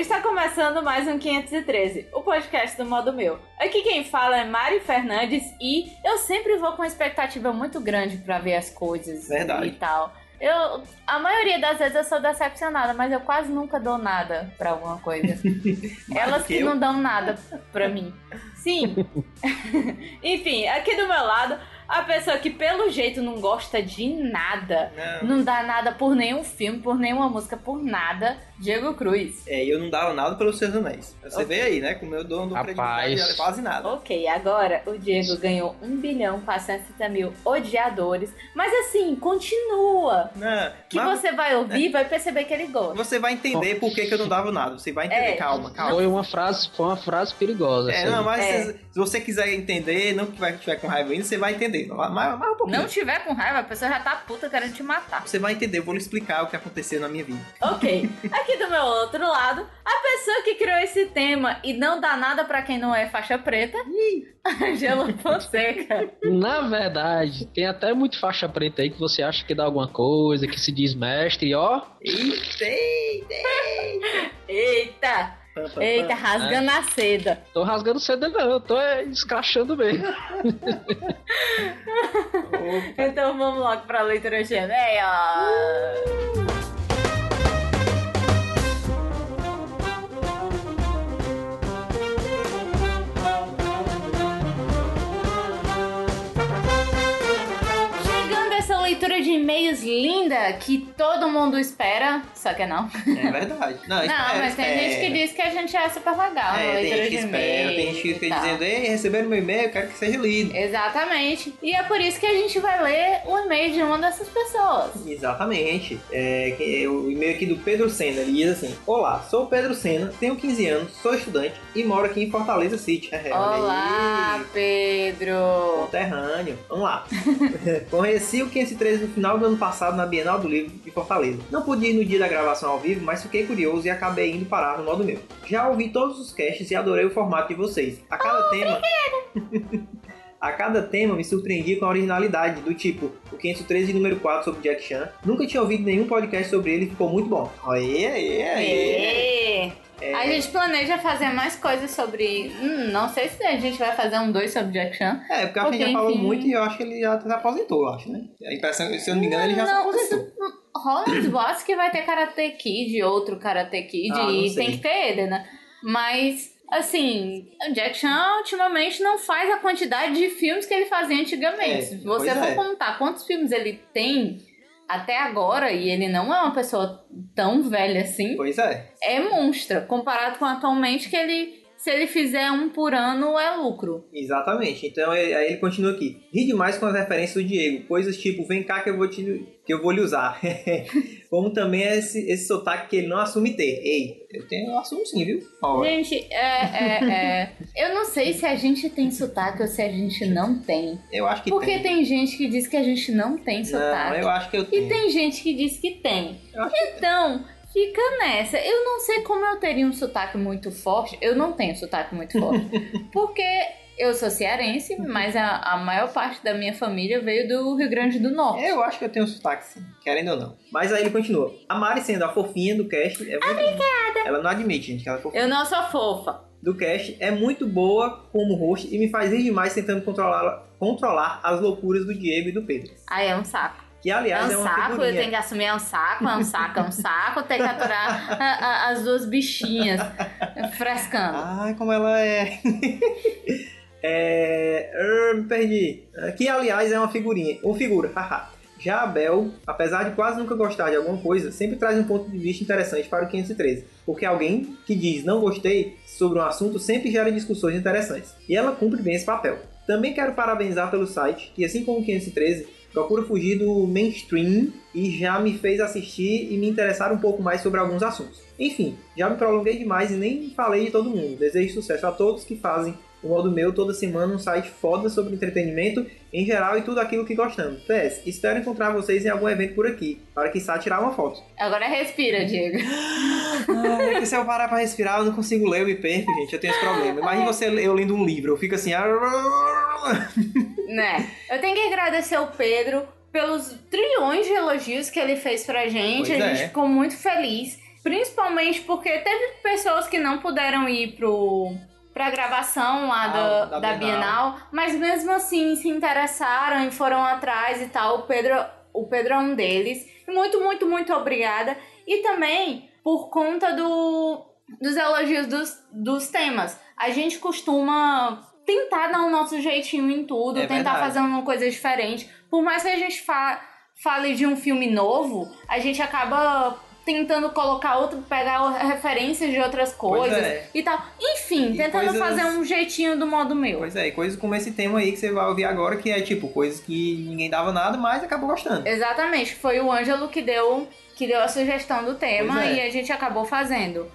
está começando mais um 513, o podcast do modo meu. Aqui quem fala é Mari Fernandes e eu sempre vou com uma expectativa muito grande pra ver as coisas Verdade. e tal. Eu, a maioria das vezes eu sou decepcionada, mas eu quase nunca dou nada pra alguma coisa. Elas que que não dão nada pra mim. Sim. Enfim, aqui do meu lado, a pessoa que pelo jeito não gosta de nada, Não. não dá nada por nenhum filme, por nenhuma música, por nada, Diego Cruz. É, e eu não dava nada pelos seus anéis. Você Ok. vê aí, né? Como eu dou, não dou Rapaz. credibilidade quase nada. Ok, agora o Diego ganhou 1 bilhão 430 mil odiadores, mas assim, continua. Não, Que mas você vai ouvir e vai perceber que ele gosta. você vai entender por que, que eu não dava nada. Você vai entender. É. Calma, calma. Foi uma frase, foi uma frase perigosa. É, essa não, mas É. se, se você quiser entender, não que vai tiver com raiva ainda, você vai entender. Mais, mais um pouquinho. Não tiver com raiva, a pessoa já tá puta querendo te matar. Você vai entender, eu vou lhe explicar o que aconteceu na minha vida. Ok, aqui do meu outro lado, a pessoa que criou esse tema e não dá nada pra quem não é faixa preta, Angelo Fonseca. Na verdade, tem até muito faixa preta aí que você acha que dá alguma coisa, que se diz mestre, e ó. Eita, eita, Eita, rasgando a seda. Tô rasgando cedo não, tô é, escrachando mesmo. Então vamos logo pra leitura gemeia. Chegando leitura de e-mails linda que todo mundo espera, só que não. É verdade. Não, Não, espera, mas tem espera. gente que diz que a gente é super legal na É, tem leitura gente que de espera, e-mails. tem gente que fica dizendo, ei, receberam meu e-mail, eu quero que seja lido. Exatamente. E é por isso que a gente vai ler o e-mail de uma dessas pessoas. Exatamente. É, é o e-mail aqui do Pedro Senna, ele diz assim: Olá, sou o Pedro Senna, tenho 15 anos, sou estudante e moro aqui em Fortaleza City. É, Olá. Pedro. Conterrâneo. Vamos lá. Conheci o 513 no final do ano passado na Bienal do Livro de Fortaleza. Não pude ir no dia da gravação ao vivo, mas fiquei curioso e acabei indo parar no modo meu. Já ouvi todos os casts e adorei o formato de vocês. A cada tema. A cada tema me surpreendi com a originalidade, do tipo o 513 número 4 sobre Jack Chan. Nunca tinha ouvido nenhum podcast sobre ele e ficou muito bom. Aê, aê, aê. É. A gente planeja fazer mais coisas sobre. Hum, não sei se a gente vai fazer um dois sobre Jack Chan. É, porque que ele já falou enfim. muito e eu acho que ele já se aposentou, eu acho, né? A impressão, se eu não me engano, ele já se Não, aposentou. Rola uns boatos que vai ter Karate Kid, outro Karate Kid, Ah, e sei. tem que ter ele, né? Mas, assim, o Jack Chan ultimamente não faz a quantidade de filmes que ele fazia antigamente. É, Se você for é. contar quantos filmes ele tem até agora, e ele não é uma pessoa tão velha assim, Pois é. é monstra. Comparado com atualmente, que ele, se ele fizer um por ano, é lucro. Exatamente. Então ele- aí ele continua aqui. Ri demais com as referências do Diego. Coisas tipo, vem cá que eu vou, te, que eu vou lhe usar. Como também é esse, esse sotaque que ele não assume ter. Ei, eu tenho eu assumo sim, viu? Ó, Gente, é, é, é. Eu não sei se a gente tem sotaque ou se a gente não tem. eu acho que Porque tem. tem gente que diz que a gente não tem Não, sotaque. eu acho que eu E tenho. tem gente que diz que tem. Eu acho que Então, fica nessa. Eu não sei como eu teria um sotaque muito forte. Eu não tenho sotaque muito forte. porque eu sou cearense, mas a, a maior parte da minha família veio do Rio Grande do Norte. Eu acho que eu tenho sotaque sim, querendo ou não. Mas aí ele continua. A Mari sendo a fofinha do cast é muito Obrigada. Ela não admite, gente, que ela é fofinha. Eu não sou fofa. Do cast é muito boa como host e me faz rir demais tentando controlar, controlar as loucuras do Diego e do Pedro. Aí é um saco. Que aliás é é, um uma saco, eu figurinha. tenho que assumir, é um saco, é um saco, é um saco, tem que aturar a- a- as duas bichinhas frescando. Ai, como ela é. é. me perdi. Que aliás é uma figurinha. Ou figura, haha. Já a Bel, apesar de quase nunca gostar de alguma coisa, sempre traz um ponto de vista interessante para o 513. Porque alguém que diz não gostei sobre um assunto sempre gera discussões interessantes. E ela cumpre bem esse papel. Também quero parabenizar pelo site, que assim como o 513, procura fugir do mainstream e já me fez assistir e me interessar um pouco mais sobre alguns assuntos. Enfim, já me prolonguei demais e nem falei de todo mundo. Desejo sucesso a todos que fazem o modo meu toda semana um site foda sobre entretenimento em geral e tudo aquilo que gostamos. PS, espero encontrar vocês em algum evento por aqui, para que tirar uma foto. Agora respira, Diego. Ai, é que se eu parar pra respirar, eu não consigo ler, eu me perco, gente. Eu tenho esse problema. Imagina você eu lendo um livro, eu fico assim. Né? Eu tenho que agradecer o Pedro pelos trilhões de elogios que ele fez pra gente. Pois a é. gente ficou muito feliz. Principalmente porque teve pessoas que não puderam ir pro, pra gravação lá Ah, da, da da, Bienal. Bienal, mas mesmo assim se interessaram e foram atrás e tal. O Pedro, o Pedro é um deles. E muito, muito, muito obrigada. E também por conta do, dos elogios dos, dos temas. A gente costuma tentar dar o nosso jeitinho em tudo, É tentar verdade. fazer uma coisa diferente. Por mais que a gente fa fale de um filme novo, a gente acaba tentando colocar outro, pegar referências de outras coisas é. e tal. Enfim, E tentando coisas- fazer um jeitinho do modo meu. Pois é, e coisas como esse tema aí que você vai ouvir agora, que é tipo, coisas que ninguém dava nada, mas acabou gostando. Exatamente, foi o Ângelo que deu, que deu a sugestão do tema é. e a gente acabou fazendo.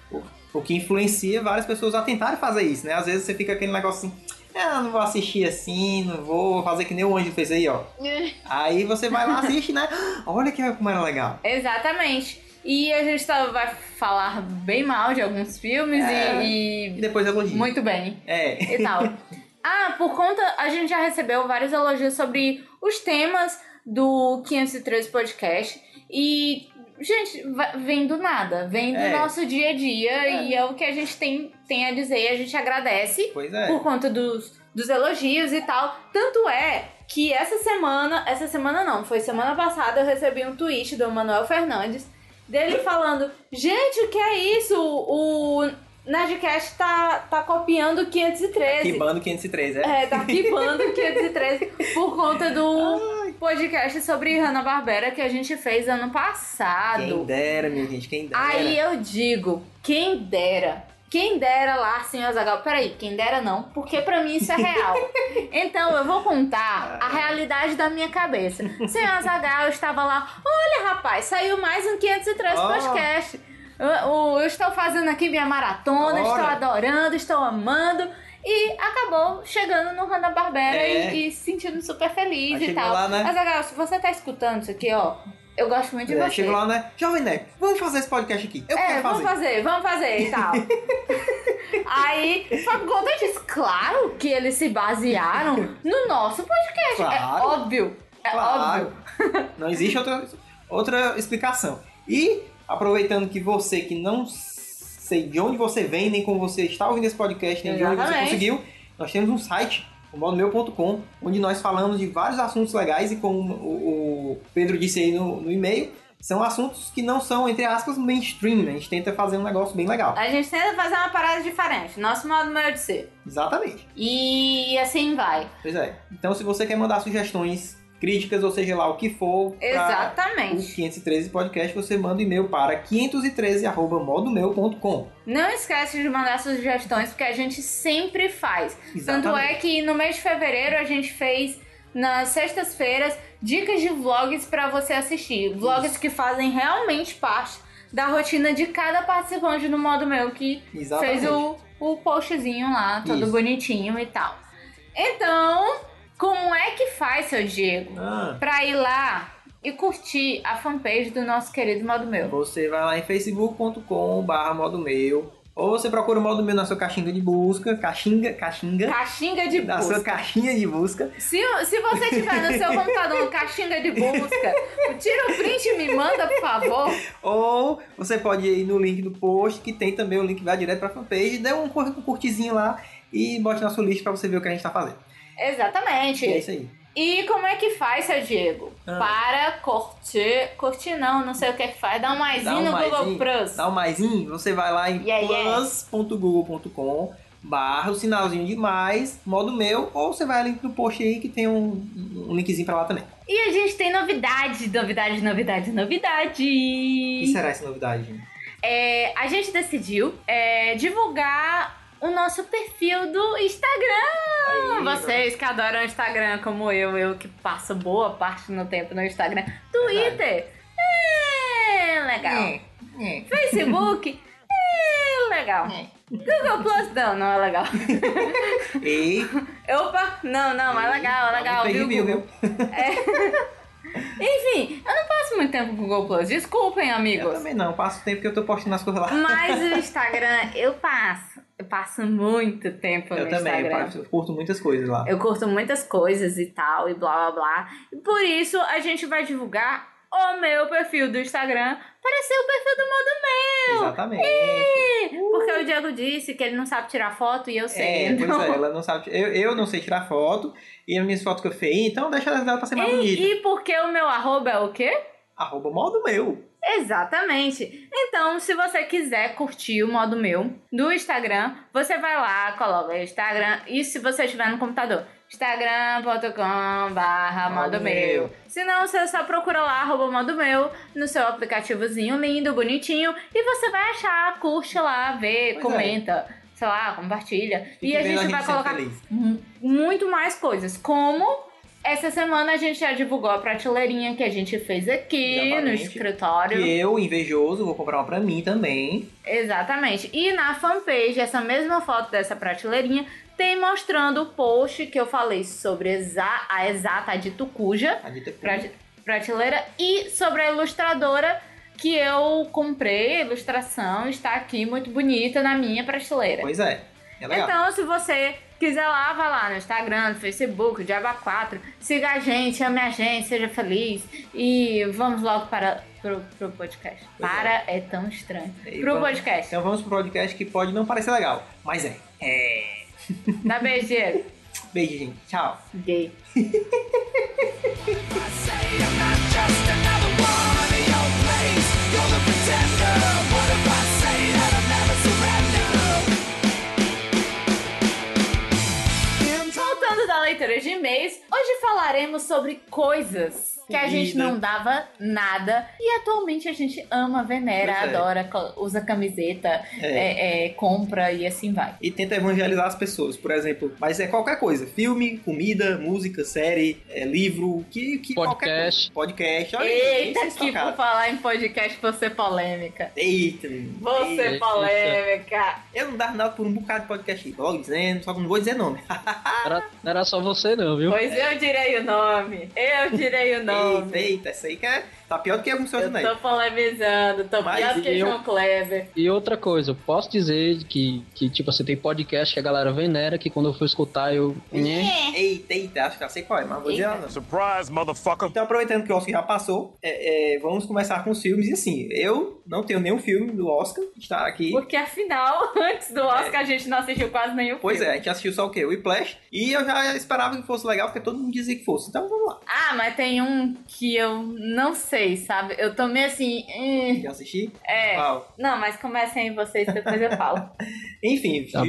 O que influencia várias pessoas a tentarem fazer isso, né? Às vezes você fica aquele negócio assim, ah, não vou assistir assim, não vou fazer que nem o Anjo fez aí, ó. Aí você vai lá, assiste, né? Olha que como era legal. Exatamente. E a gente tá, vai falar bem mal de alguns filmes É. e, E depois elogia. muito bem. É. e tal. Ah, por conta, a gente já recebeu vários elogios sobre os temas do 513 Podcast e, gente, vem do nada, vem do É. nosso dia a dia É. e é o que a gente tem, tem a dizer e a gente agradece Pois é. por conta dos, dos elogios e tal. Tanto é que essa semana, essa semana não, foi semana passada eu recebi um tweet do Manuel Fernandes dele falando: Gente, o que é isso? O Nerdcast tá, tá copiando o 513. Que bando 513, é? É, tá quibando o 513 por conta do podcast sobre Hanna-Barbera que a gente fez ano Quem passado. dera, minha gente, quem dera. Aí eu digo, quem dera. Quem dera lá, senhor Azagal. Peraí, quem dera não, porque pra mim isso é real. então eu vou contar a realidade da minha cabeça. Senhor Azagal, eu estava lá. Olha, rapaz, saiu mais um 503 Ó. podcast. Eu, eu- eu estou fazendo aqui minha maratona, Ora. estou adorando, estou amando. E acabou chegando no Hanna-Barbera É. e, e se sentindo super feliz Aí e chegou tal. lá, né? Azagal, se você tá escutando isso aqui, ó, eu gosto muito de É, você. chego lá, né? Jovem Nerd, vamos fazer esse podcast aqui. Eu É, quero vamos fazer. fazer, vamos fazer e tal. Aí, só por conta disso, claro que eles se basearam no nosso podcast. É Claro. óbvio. É Claro. óbvio. Não existe outra, outra explicação. E, aproveitando que você que não sei de onde você vem, nem como você está ouvindo esse podcast, nem de onde você Exatamente. conseguiu, nós temos um site, o modomeu.com, onde nós falamos de vários assuntos legais e como o, Pedro disse aí no, no e-mail, são assuntos que não são, entre aspas, mainstream. né? A gente tenta fazer um negócio bem legal. A gente tenta fazer uma parada diferente. Nosso modo melhor de ser. Exatamente. E assim vai. Pois é. Então, se você quer mandar sugestões, críticas, ou seja lá o que for, pra o Exatamente. 513 podcast, você manda um e-mail para 513@modomeu.com. Não esquece de mandar sugestões, porque a gente sempre faz. Tanto Exatamente. é que no mês de fevereiro a gente fez nas sextas-feiras dicas de vlogs pra você assistir. Vlogs que fazem realmente parte da rotina de cada participante do modo meu que Exatamente. fez o, o postzinho lá, todo Isso. bonitinho e tal. Então, como é que faz, seu Diego, Ah, pra ir lá e curtir a fanpage do nosso querido modo meu? você vai lá em facebook.com/barra modo meu, ou você procura o modo meu na sua caixinha de busca, caixinha, caixinha, Caixinga de na sua busca. caixinha de busca. Se, se você tiver no seu computador no caixinga de busca, tira o print e me manda, por favor. Ou você pode ir no link do post, que tem também o link que vai direto pra fanpage, dê um um curtizinho lá e bote na sua lista pra você ver o que a gente tá fazendo. Exatamente. E é isso aí. E como é que faz, seu Diego? Ah. Para curtir. Curtir não, não sei o que é que faz. Dá um maisinho Dá um no Google maisinho, Plus. Dá um maisinho, você vai lá em Yeah, yeah. plus.google.com barra o sinalzinho de mais, modo meu, ou você vai ali no post aí que tem um, um linkzinho pra lá também. E a gente tem novidade, novidade, novidade, O novidade. que será essa novidade? É, a gente decidiu é, divulgar o nosso perfil do Instagram. Aí, Vocês que adoram o Instagram, como eu, eu que passo boa parte do tempo no Instagram. Twitter, é legal. Facebook, é legal. Google Plus, não, não é legal. E Opa, não, não, é legal, é legal, viu? viu, viu? Google? Enfim, eu não passo muito tempo com o Google Plus, desculpem, Eu amigos. também não, passo o tempo que eu tô postando as coisas lá. Mas o Instagram, eu passo. Eu passo muito tempo Eu no também, eu, Instagram. passo- eu curto muitas coisas lá. Eu curto muitas coisas e tal, e blá blá blá. E por isso a gente vai divulgar o meu perfil do Instagram parecer o perfil do Modo Meu. Exatamente. Ih, Porque o Diego disse que ele não sabe tirar foto e eu sei. É, então... pois é, ela não sabe. Eu, eu não sei tirar foto e as minhas fotos que eu fiz, então deixa elas dela pra ser mais bonita. E, e porque o meu arroba é o quê? Arroba modo meu. Exatamente. Então, se você quiser curtir o modo meu do Instagram, você vai lá, coloca o Instagram e se você estiver no computador, instagram.com barra modo meu. Se não, você só procura lá, arroba modo meu, no seu aplicativozinho lindo, bonitinho, e você vai achar, curte lá, vê, Pois é. comenta, sei lá, compartilha. Fique e a vendo gente vai colocar feliz. mu- muito mais coisas, como essa semana a gente já divulgou a prateleirinha que a gente fez aqui no Exatamente. escritório. Que eu, invejoso, vou comprar uma pra mim também. Exatamente. E na fanpage, essa mesma foto dessa prateleirinha tem mostrando o post que eu falei sobre exa- a exata de Tucuja, A dita prate- prateleira, e sobre a ilustradora que eu comprei, a ilustração está aqui muito bonita na minha prateleira. Pois é. É. Então, se você quiser lá, vai lá no Instagram, no Facebook, Diaba 4, siga a gente, ame a gente, seja feliz e vamos logo para pro, pro podcast. Pois é. para é. tão estranho. E Pro vamos- podcast. Então vamos pro podcast que pode não parecer legal, mas é. É. Dá beijo, Diego. Beijo, gente. Tchau. Gay. hoje falaremos sobre coisas que a gente não dava nada e atualmente a gente ama, venera, é. adora, usa camiseta, é, é, compra e assim vai. E tenta evangelizar as pessoas, por exemplo. Mas é qualquer coisa. Filme, comida, música, série, é, livro, que, que Podcast. qualquer coisa. Podcast. Olha Eita, vocês que por falar em podcast, você polêmica. Eita. Você Eita. polêmica. Eu não dava nada por um bocado de podcast logo dizendo, só que não vou dizer nome. Era, não era só você não, viu? Pois eu direi o nome. Eu direi o nome. Eita, eita, essa aí que é, tá pior do que alguns seus tô polemizando, tô Mas pior do que eu- João Kleber. E outra coisa, eu posso dizer que, que tipo, você tem podcast que a galera venera, que quando eu for escutar eu... Nhê. Eita, eita, acho que eu sei qual é, mas vou dizer não. Surprise, motherfucker. Então, aproveitando que o Oscar já passou, é, é, vamos começar com os filmes. E assim, eu não tenho nenhum filme do Oscar, está aqui. Porque afinal, antes do Oscar, a gente não assistiu quase nenhum É. Pois é, filme. a gente assistiu só o quê? O Whiplash. E eu já esperava que fosse legal, porque todo mundo dizia que fosse. Então vamos lá. Ah, mas tem um que eu não sei, sabe? Eu tô meio assim. hum, Já assisti? é. Qual? Não, mas comecem aí vocês, depois eu falo. Enfim, Tá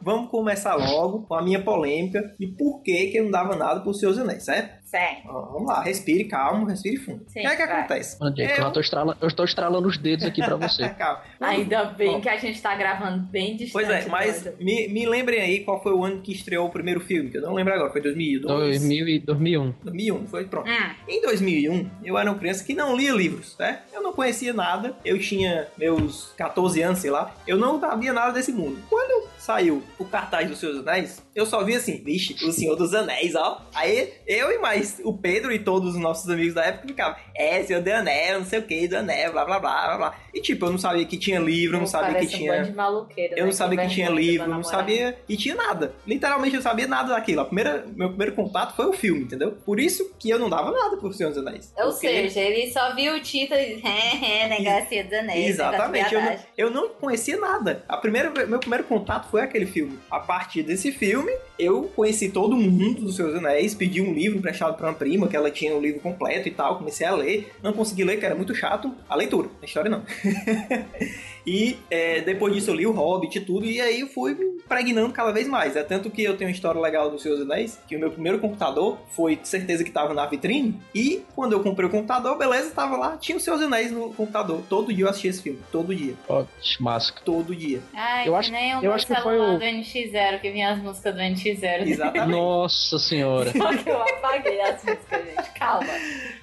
vamos começar logo com a minha polêmica de por que, que eu não dava nada por seus anéis, certo? Certo. Ó, Vamos lá, respire calmo, respire fundo. Sim, o que é que vai. acontece? Mano, Diego, Eu- eu, tô estralando, eu estou estralando os dedos aqui pra você. Calma. Ainda bem Ó, que a gente tá gravando bem distante. Pois é, mas do- me, me lembrem aí qual foi o ano que estreou o primeiro filme, que eu não lembro agora, foi 2002? 2000 e 2001. 2001, foi pronto. Hum, Em 2001, eu era uma criança que não lia livros, né? Eu não conhecia nada, eu tinha meus 14 anos, sei lá, eu não sabia nada desse mundo. Quando saiu o cartaz dos Seus Anéis, eu só vi assim, vixe, o Senhor dos Anéis, ó. Aí eu e mais o Pedro e todos os nossos amigos da época ficavam, é, Senhor do Anel, não sei o que, do Anel, blá blá blá blá blá. E tipo, eu não sabia que tinha livro, eu não sabia que um tinha. maloqueiro, Eu né? não sabia que tinha livro, do não sabia que tinha nada. Literalmente eu sabia nada daquilo. A primeira, meu primeiro contato foi o filme, entendeu? Por isso que eu não dava nada por Senhor dos Anéis. Ou Porque- seja, ele só viu o título e é, negocinho dos anéis. Exatamente, eu não, negócio eu não conhecia nada. A primeira, meu primeiro contato foi aquele filme. A partir desse filme, eu conheci todo mundo dos Seus Anéis, pedi um livro emprestado pra uma prima, que ela tinha o livro completo e tal, comecei a ler. Não consegui ler, que era muito chato. A leitura, a história não. e é, depois disso eu li o Hobbit e tudo, e aí eu fui me impregnando cada vez mais. É tanto que eu tenho uma história legal dos Seus Anéis, que o meu primeiro computador foi de certeza que tava na vitrine, e quando eu comprei o computador, beleza, tava lá, tinha os Seus Anéis no computador. Todo dia eu assistia esse filme, todo dia, Ó, máscara. todo dia. Ai, Eu que acho- nem o eu meu acho que foi celular o- do NX0, que vinha as músicas do NX0. Exatamente. Nossa senhora. Só que eu apaguei as músicas, gente. Calma.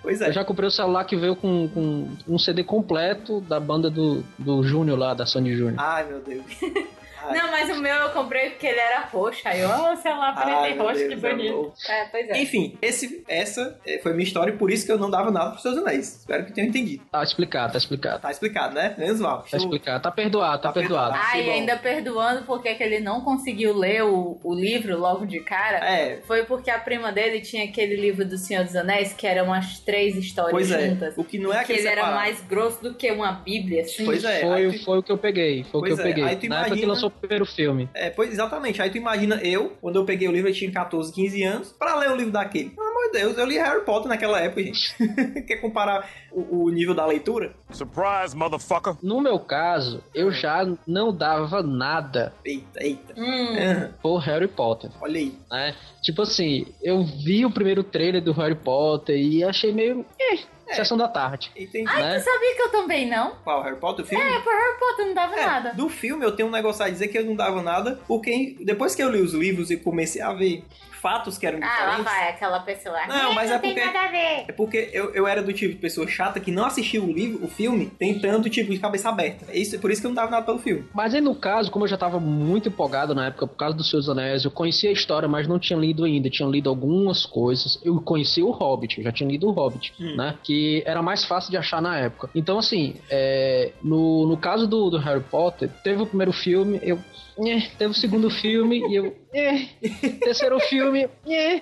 Pois é. Eu já comprei o celular que veio com, com um CD completo da banda do, do Júnior lá, da Sony Júnior. Ai, meu Deus. Não, mas o meu eu comprei porque ele era roxo. Aí eu, oh, sei lá, preto Ai, e roxo, que Deus, é bonito. É, pois é. Enfim, esse, essa eh, foi minha história e por isso que eu não dava nada pros seus anéis. Espero que tenham entendido. Tá explicado, tá explicado. Tá explicado, né? Menos mal. Tá explicado. Tá perdoado, tá, Tá perdoado. perdoado. Ah, que e ainda perdoando porque que ele não conseguiu ler o, o livro logo de cara. É, Foi porque a prima dele tinha aquele livro do Senhor dos Anéis, que eram as três histórias pois é. juntas. O que não é que aquele ele era mais grosso do que uma bíblia, assim. Pois é. Foi, foi o que eu peguei, foi o que eu é, peguei. aí tu Na época que imagina- lançou o primeiro filme. É, pois exatamente. Aí tu imagina eu, quando eu peguei o livro, eu tinha 14, 15 anos, pra ler o livro daquele. Pelo amor de Deus, eu li Harry Potter naquela época, gente. Quer comparar o, o nível da leitura? Surprise, motherfucker. No meu caso, eu já não dava nada Eita, eita. Hum. Por Harry Potter, olha aí. né? Tipo assim, eu vi o primeiro trailer do Harry Potter e achei meio... Eh, sessão da tarde. Entendi. né? Tu sabia que eu também não? Qual, Harry Potter, o filme? É, por Harry Potter não dava É, nada. do filme eu tenho um negócio a dizer que eu não dava nada, porque depois que eu li os livros e comecei a ver fatos que eram Ah, lá diferentes... vai, aquela pessoa lá. Não, mas é tem porque- nada a ver. É porque eu, eu era do tipo de pessoa chata que não assistia o livro, o filme, tentando, tipo, de cabeça aberta. É Isso, por isso que eu não dava nada pelo filme. Mas aí no caso, como eu já tava muito empolgado na época por causa dos Seus Anéis, eu conhecia a história, mas não tinha lido ainda. Tinha lido algumas coisas. Eu conhecia o Hobbit, eu já tinha lido o Hobbit, Hum. né? Que era mais fácil de achar na época. Então, assim, é, no, no caso do, do Harry Potter, teve o primeiro filme, eu. Eh, teve o segundo filme e eu. eh, terceiro filme. eh.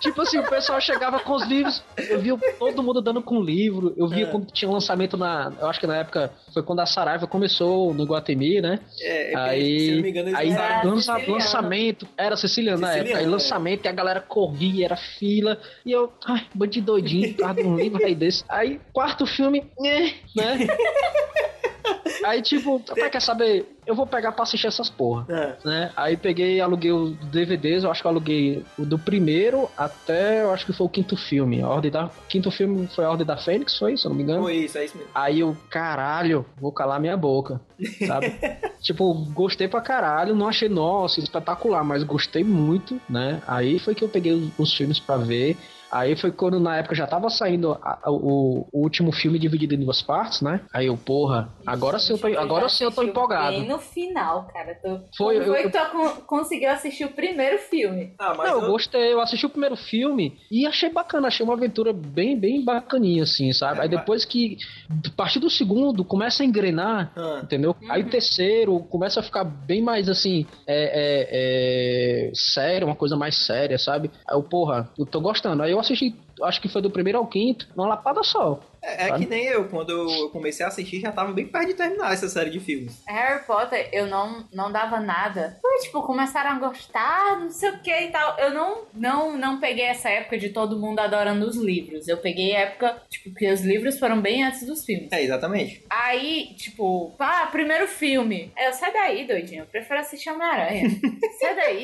Tipo assim, o pessoal chegava com os livros, eu via todo mundo dando com livro, eu via É. quando tinha lançamento na. Eu acho que na época foi quando a Saraiva começou no Guatemi, né? É, é Aí- se não me engano, eles Aí Era lança- siciliano. lançamento, era siciliano na época, aí é. lançamento e a galera corria, era fila, e eu, ai, bando de doidinho, por causa de um livro aí desse. Aí, quarto filme, né? Aí, tipo, pra quer saber? Eu vou pegar pra assistir essas porra. Ah, Né? Aí peguei, aluguei os DVDs, eu acho que eu aluguei o do primeiro até, eu acho que foi o quinto filme. A ordem da, o quinto filme foi a Ordem da Fênix, foi, se eu não me engano? foi isso, é isso mesmo. Aí eu, caralho, vou calar minha boca, sabe? tipo, gostei pra caralho, não achei, nossa, espetacular, mas gostei muito, né? Aí foi que eu peguei os, os filmes pra ver. Aí foi quando na época já tava saindo a- a- o, o último filme dividido em duas partes, né? Aí eu, porra, agora sim eu tô, agora sim eu tô empolgado. Bem no final, cara. Tu, Foi, como foi eu- que tu con- conseguiu assistir o primeiro filme? Ah, mas Não, eu eu- gostei, eu assisti o primeiro filme e achei bacana, achei uma aventura bem, bem bacaninha, assim, sabe? É, Aí mas- depois que, a partir do segundo, começa a engrenar, Ah, entendeu? Aí o terceiro começa a ficar bem mais, assim, é, é, é, sério, uma coisa mais séria, sabe? Aí eu, porra, eu tô gostando. Aí eu assisti, acho que foi do primeiro ao quinto, numa lapada só. é, é que nem eu, quando eu comecei a assistir, já tava bem perto de terminar essa série de filmes. Harry Potter, eu não, não dava nada. Foi, tipo, começaram a gostar, não sei o que e tal. Eu não, não, não peguei essa época de todo mundo adorando os livros. Eu peguei a época, tipo, que os livros foram bem antes dos filmes. É, exatamente. Aí, tipo, ah, primeiro filme. Eu, sai daí, doidinho. Eu prefiro assistir Homem-Aranha. sai daí.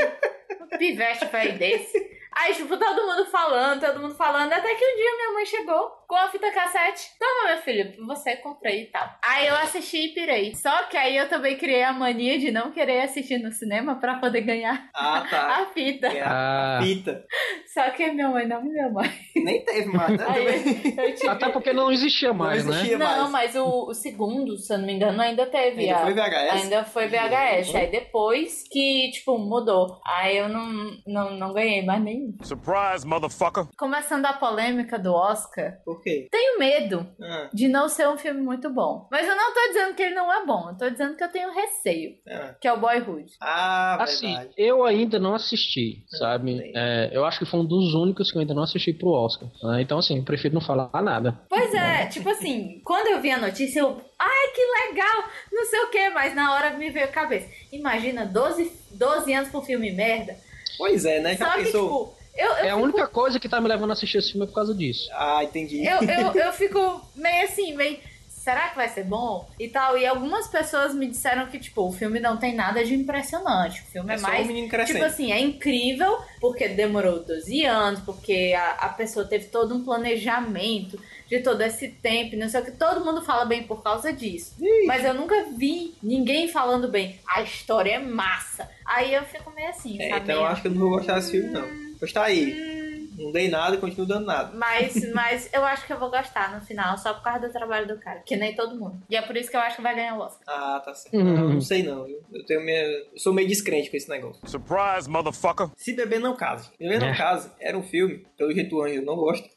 Um pivete velho desse. Aí, tipo, todo mundo falando, todo mundo falando. Até que um dia minha mãe chegou com a fita cassete. Toma, meu filho, você comprei e tal. Aí eu assisti e pirei. Só que aí eu também criei a mania de não querer assistir no cinema pra poder ganhar Ah, tá. a fita. É a Ah. fita. Só que minha mãe não me deu mais. Nem teve mais, né? Aí Também. eu tive... Até porque não existia mais, Não né? existia Não, mais. mas o, o segundo, se eu não me engano, ainda teve. Ainda a- foi VHS? Ainda foi VHS. Aí depois que, tipo, mudou. Aí eu não, não, não ganhei mais nenhum. Surprise, motherfucker. Começando a polêmica do Oscar, Por quê? tenho medo Ah, de não ser um filme muito bom. Mas eu não tô dizendo que ele não é bom. Eu tô dizendo que eu tenho receio. ah. Que é o Boyhood. Ah, Assim, verdade. eu ainda não assisti, sabe? É, eu acho que foi um dos únicos que eu ainda não assisti pro Oscar. né? Então, assim, eu prefiro não falar nada. Pois é, tipo assim, quando eu vi a notícia, eu. Ai, que legal! Não sei o que, mas na hora me veio a cabeça. Imagina 12, 12 anos pro filme merda. Pois é, né? Já Só que, pensou? tipo, eu, eu É a fico única coisa que tá me levando a assistir esse filme é por causa disso. Ah, entendi. eu, eu, eu fico meio assim, meio. Será que vai ser bom? E tal. E algumas pessoas me disseram que, tipo, o filme não tem nada de impressionante. O filme é, É só mais. um menino crescendo. Tipo assim, é incrível porque demorou 12 anos, porque a, a pessoa teve todo um planejamento de todo esse tempo, não sei o que. Todo mundo fala bem por causa disso. Mas eu nunca vi ninguém falando bem. A história é massa. Aí eu fico meio assim, É, sabe? então eu acho que eu não vou gostar desse filme, não. Pois tá aí. Não dei nada e continuo dando nada. Mas, mas eu acho que eu vou gostar no final, só por causa do trabalho do cara. Que nem todo mundo. E é por isso que eu acho que vai ganhar o Oscar. Ah, tá certo. Uhum. Não, não sei não. viu? Eu, tenho minha... eu sou meio descrente com esse negócio. Surprise, motherfucker. Se Beber Não Case. Beber Não É. Case era um filme, pelo jeito Anjo não gosta.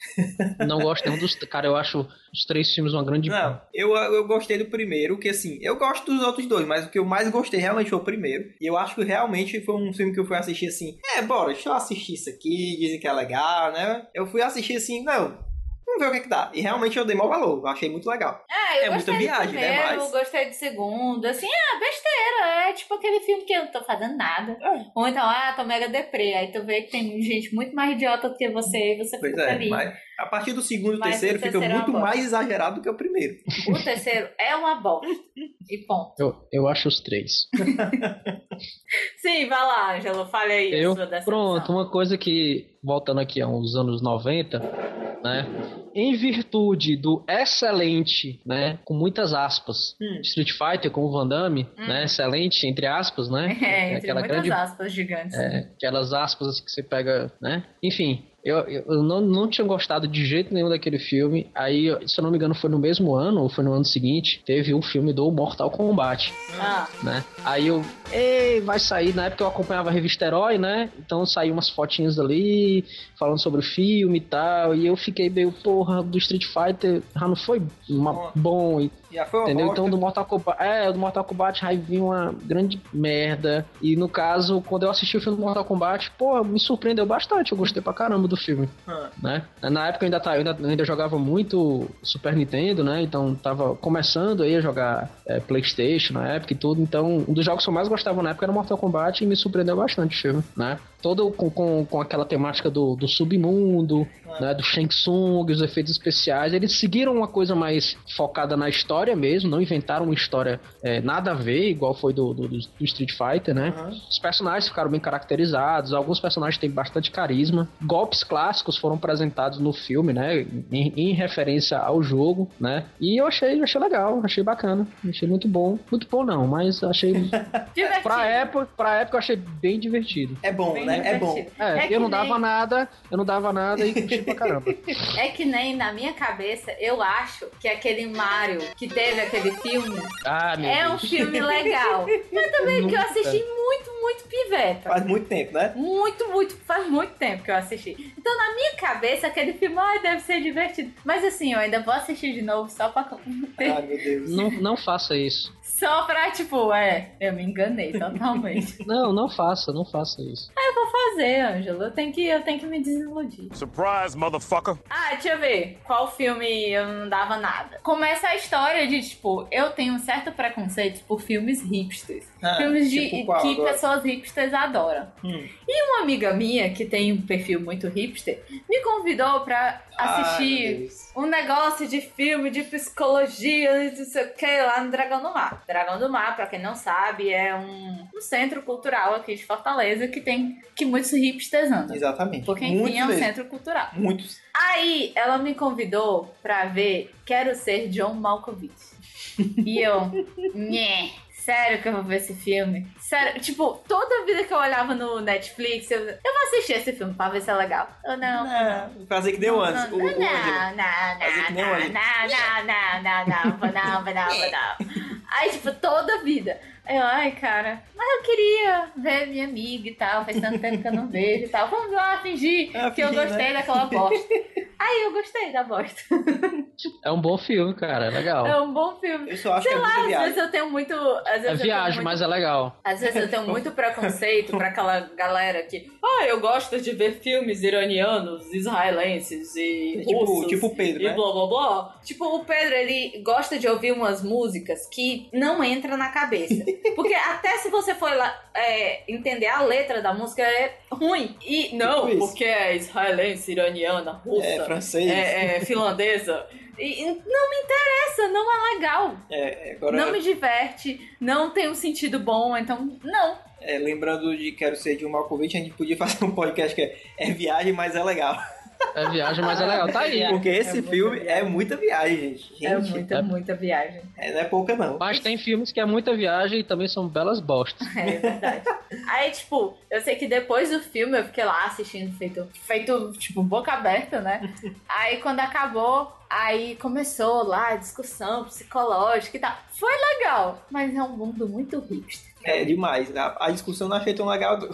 Não gosto nenhum dos. Cara, eu acho os três filmes uma grande. Não, eu, eu gostei do primeiro, que assim, eu gosto dos outros dois, mas o que eu mais gostei realmente foi o primeiro. E eu acho que realmente foi um filme que eu fui assistir assim, é, bora, deixa eu assistir isso aqui, dizem que é legal, né? Eu fui assistir assim, não, vamos ver o que que dá. E realmente eu dei maior valor, eu achei muito legal. Ah, eu É muita gostei viagem, do né, primeiro, mas- gostei do segundo. Assim, ah, besteira. É tipo aquele filme que eu não tô fazendo nada. É. Ou então, ah, tô mega deprê. Aí tu vê que tem gente muito mais idiota do que você e você Pois fica é, feliz. mas a partir do segundo e terceiro o fica terceiro é muito bosta. mais exagerado do que o primeiro. O terceiro é uma bosta. E ponto. Eu, eu acho os três. Sim, vai lá, Ângelo. Fale aí Eu, pronto, uma coisa que, voltando aqui a uns anos 90, né? Em virtude do excelente, né? Com muitas aspas, Hum. Street Fighter com o Van Damme, Hum. né? Excelente, entre aspas, né? É, entre aquela muitas grande aspas gigantes. É, aquelas aspas assim que você pega, né? Enfim, eu, eu não, não tinha gostado de jeito nenhum daquele filme. Aí, se eu não me engano, foi no mesmo ano, ou foi no ano seguinte, teve um filme do Mortal Kombat, Ah, né? Aí eu, ei, vai sair. Na época eu acompanhava a revista Herói, né? Então saiu umas fotinhas ali, falando sobre o filme e tal. E eu fiquei meio, porra, do Street Fighter já não foi uma- bom. E Já foi uma Entendeu? bosta. Então do Mortal Kombat. É, do Mortal Kombat aí vinha uma grande merda. E no caso, quando eu assisti o filme do Mortal Kombat, pô, me surpreendeu bastante. Eu gostei pra caramba do filme, Ah, né? Na época eu ainda, tá, ainda, ainda jogava muito Super Nintendo, né? Então tava começando aí a jogar é, Playstation na época e tudo. Então, um dos jogos que eu mais gostava na época era Mortal Kombat e me surpreendeu bastante o né? Todo com, com, com aquela temática do, do submundo, né? Do Shang Tsung, os efeitos especiais. Eles seguiram uma coisa mais focada na história mesmo, não inventaram uma história é, nada a ver, igual foi do, do, do Street Fighter, né? Os personagens ficaram bem caracterizados, alguns personagens têm bastante carisma. Golpes clássicos foram apresentados no filme, né? Em, em referência ao jogo, né? E eu achei, eu achei legal, achei bacana, achei muito bom. Muito bom não, mas achei. divertido. pra, época, pra época eu achei bem divertido. É bom, Bem né? É bom. É, É que eu não nem- dava nada, eu não dava nada e curti pra caramba. É que nem na minha cabeça, eu acho que aquele Mario que teve aquele filme Ah, é um Deus. filme legal. Mas também que eu assisti muito, muito piveta. Faz muito tempo, né? Muito, muito, faz muito tempo que eu assisti. Então, na minha cabeça, aquele filme, ai, deve ser divertido. Mas assim, eu ainda vou assistir de novo só pra. Ai, meu Deus. Não, não faça isso. Só pra, tipo, é, eu me enganei totalmente. Não, não faça, não faça isso. eu vou fazer, Ângelo. Eu tenho que, eu tenho que me desiludir. Surprise, motherfucker. Ah, deixa eu ver. Qual filme eu não dava nada? Começa a história de, tipo, eu tenho um certo preconceito por filmes hipsters. Ah, filmes de, tipo qual que agora? pessoas hipsters adoram. Hum. Uma amiga minha, que tem um perfil muito hipster, me convidou pra Ai, meu assistir Deus. um negócio de filme de psicologia e não sei o que lá no Dragão do Mar. Dragão do Mar, pra quem não sabe, é um, um centro cultural aqui de Fortaleza que tem que muitos hipsters andam. Exatamente. Porque Muitos enfim, é um mesmo. centro cultural. Muitos. Aí ela me convidou pra ver Quero Ser John Malkovich. E eu, nhé, sério que eu vou ver esse filme? Sério, tipo, toda vida que eu olhava no Netflix, eu, eu vou assistir esse filme pra ver se é legal. Eu não. Não, fazer que deu antes. Não, não, não, não, não, não, não, não, não, não, não, vou não. Aí, tipo, toda vida. Eu, ai, cara, mas eu queria ver minha amiga e tal, faz tanto tempo que eu não vejo e tal. Vamos lá fingir Ah, que eu fingir, gostei né? daquela bosta. Aí eu gostei da bosta. É um bom filme, cara, é legal. É um bom filme. Eu só acho Sei que é lá, às viagem. vezes eu tenho muito. Às vezes É viagem, muito- mas é legal. Às vezes eu tenho muito preconceito pra aquela galera que. Ah, eu gosto de ver filmes iranianos, israelenses e Tipo, russos. tipo o Pedro, e né? blá blá blá. Tipo, o Pedro, ele gosta de ouvir umas músicas que não entram na cabeça. Porque até se você for lá é, entender a letra da música, é ruim. E não, Tipo porque é israelense, iraniana, russa, É, francês. é, é finlandesa. E, não me interessa, não é legal. É, agora, Não me diverte, não tem um sentido bom, então não. é, lembrando de Quero Ser de um Malkovich, a gente podia fazer um podcast que é, é viagem, mas é legal. É viagem, mas é legal. Tá aí. Porque esse muita filme viagem. é muita viagem, gente. É muita, é- muita viagem. é, não é pouca não. Mas tem filmes que é muita viagem e também são belas bostas. É verdade. Aí, tipo, eu sei que depois do filme eu fiquei lá assistindo, feito, feito tipo, boca aberta, né? Aí quando acabou, aí começou lá a discussão psicológica e tal. Foi legal, mas é um mundo muito hipster. É demais. A, a discussão não achei tão legal.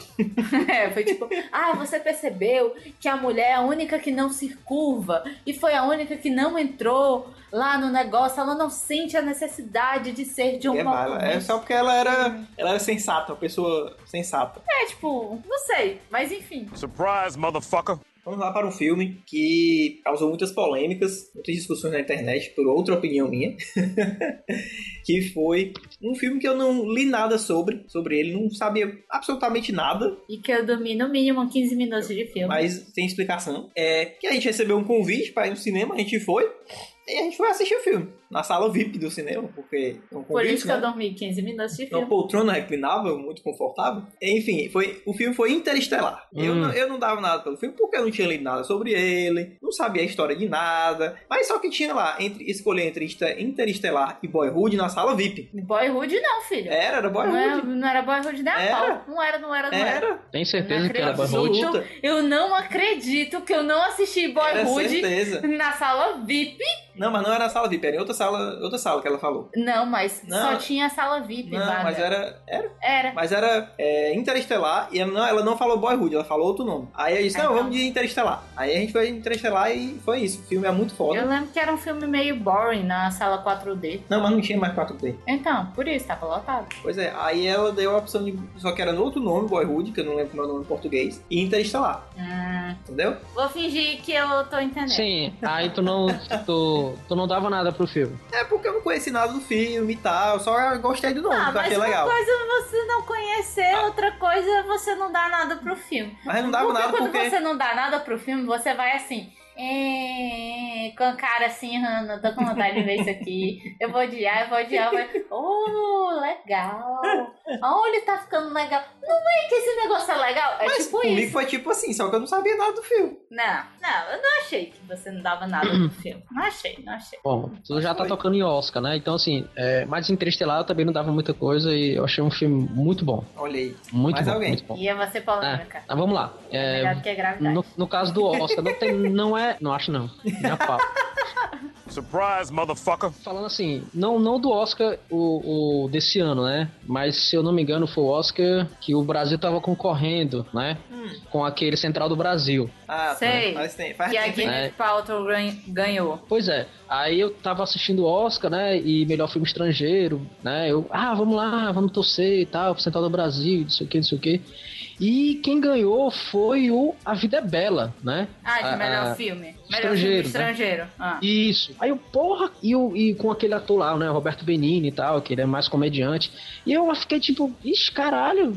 É, foi tipo, ah, você percebeu que a mulher é a única que não se curva e foi a única que não entrou lá no negócio, ela não sente a necessidade de ser de um É, é só porque ela era, ela era sensata, uma pessoa sensata. É, tipo, não sei, mas enfim. Surprise, motherfucker. Vamos lá para um filme que causou muitas polêmicas, muitas discussões na internet, por outra opinião minha. que foi um filme que eu não li nada sobre, sobre ele, não sabia absolutamente nada, E que eu dormi no mínimo 15 minutos de filme. mas sem explicação. É que a gente recebeu um convite para ir no cinema, a gente foi, e a gente foi assistir o filme. Na sala VIP do cinema, porque é um convite, Por isso que né? eu dormi 15 minutos de Uma filme. poltrona reclinável, muito confortável. Enfim, foi, o filme foi Interestelar. Eu, Hum. não, eu não dava nada pelo filme porque eu não tinha lido nada sobre ele, não sabia a história de nada. Mas só que tinha lá, entre, escolher entre Inter- Interestelar e Boyhood na sala VIP. Boyhood não, filho. Era, era não, era, Boyhood. não era Boyhood nem a Era. pau. Não era, não era, não era. Era, Tem certeza Não que era. Boyhood? absoluta. Eu não acredito que eu não assisti Boyhood na sala VIP. Não, mas não era na sala VIP, era em outra sala, outra sala que ela falou. Não, mas Não. só tinha a sala VIP, Não, vaga. mas era. Era. Era. Mas era é, Interestelar e ela não, ela não falou Boyhood, ela falou outro nome. Aí eu disse, Ah, não, então. vamos de Interestelar. Aí a gente foi Interestelar e foi isso. O filme é muito foda. Eu lembro que era um filme meio boring na sala 4D. Não, mas não tinha mais 4D. Então, por isso, tava lotado. Pois é, aí ela deu a opção de. Só que era no outro nome, Boyhood, que eu não lembro o nome em português, e Interestelar, Hum, entendeu? vou fingir que eu tô entendendo. Sim, aí tu não, tu, tu não dava nada pro filme. É porque eu não conheci nada do filme e tal, só gostei do nome, Ah, que eu mas achei uma legal. coisa é você não conhecer, outra coisa é você não dar nada pro filme. Mas não dava porque nada quando porque. você não dá nada pro filme, você vai assim. "É", com a cara assim, Hannah, tô com vontade de ver isso aqui. Eu vou odiar, eu vou odiar. Eu vou... Oh, legal. Oh, ele tá ficando legal. Não é que esse negócio é legal. É Mas tipo comigo isso. foi tipo assim, só que eu não sabia nada do filme. Não, não, eu não achei que você não dava nada pro filme. Não achei, não achei. Bom, tu já tá Foi. tocando em Oscar, né? Então, assim, é, mas Interestelar eu também não dava muita coisa e eu achei um filme muito bom. Olha aí. Muito Mais bom, alguém? muito bom. Ia você polêmica. Mas vamos lá. É, É, melhor do que a gravidade. no, no caso do Oscar, não, tem, não é. Não acho não. Nem a pau. Surprise, motherfucker. Falando assim, não, não do Oscar o, o desse ano, né? Mas se eu não me engano, foi o Oscar que o Brasil tava concorrendo, né? Hum. Com aquele Central do Brasil. Ah, tá. Sei. Faz tempo. Faz Que a? Gwyneth Paltrow gan- ganhou. Pois é, aí eu tava assistindo o Oscar, né? E melhor filme estrangeiro, né? Eu, ah, vamos lá, vamos torcer e tal, pro Central do Brasil, não sei o que, não sei o que. E quem ganhou foi o A Vida é Bela, né? Ah, de A- melhor a- filme. Melhor estrangeiro, filme né? estrangeiro. Ah. Isso. Aí eu, porra, e, o, e com aquele ator lá, né, Roberto Benini e tal, que ele é mais comediante. E eu fiquei tipo, ixi, caralho,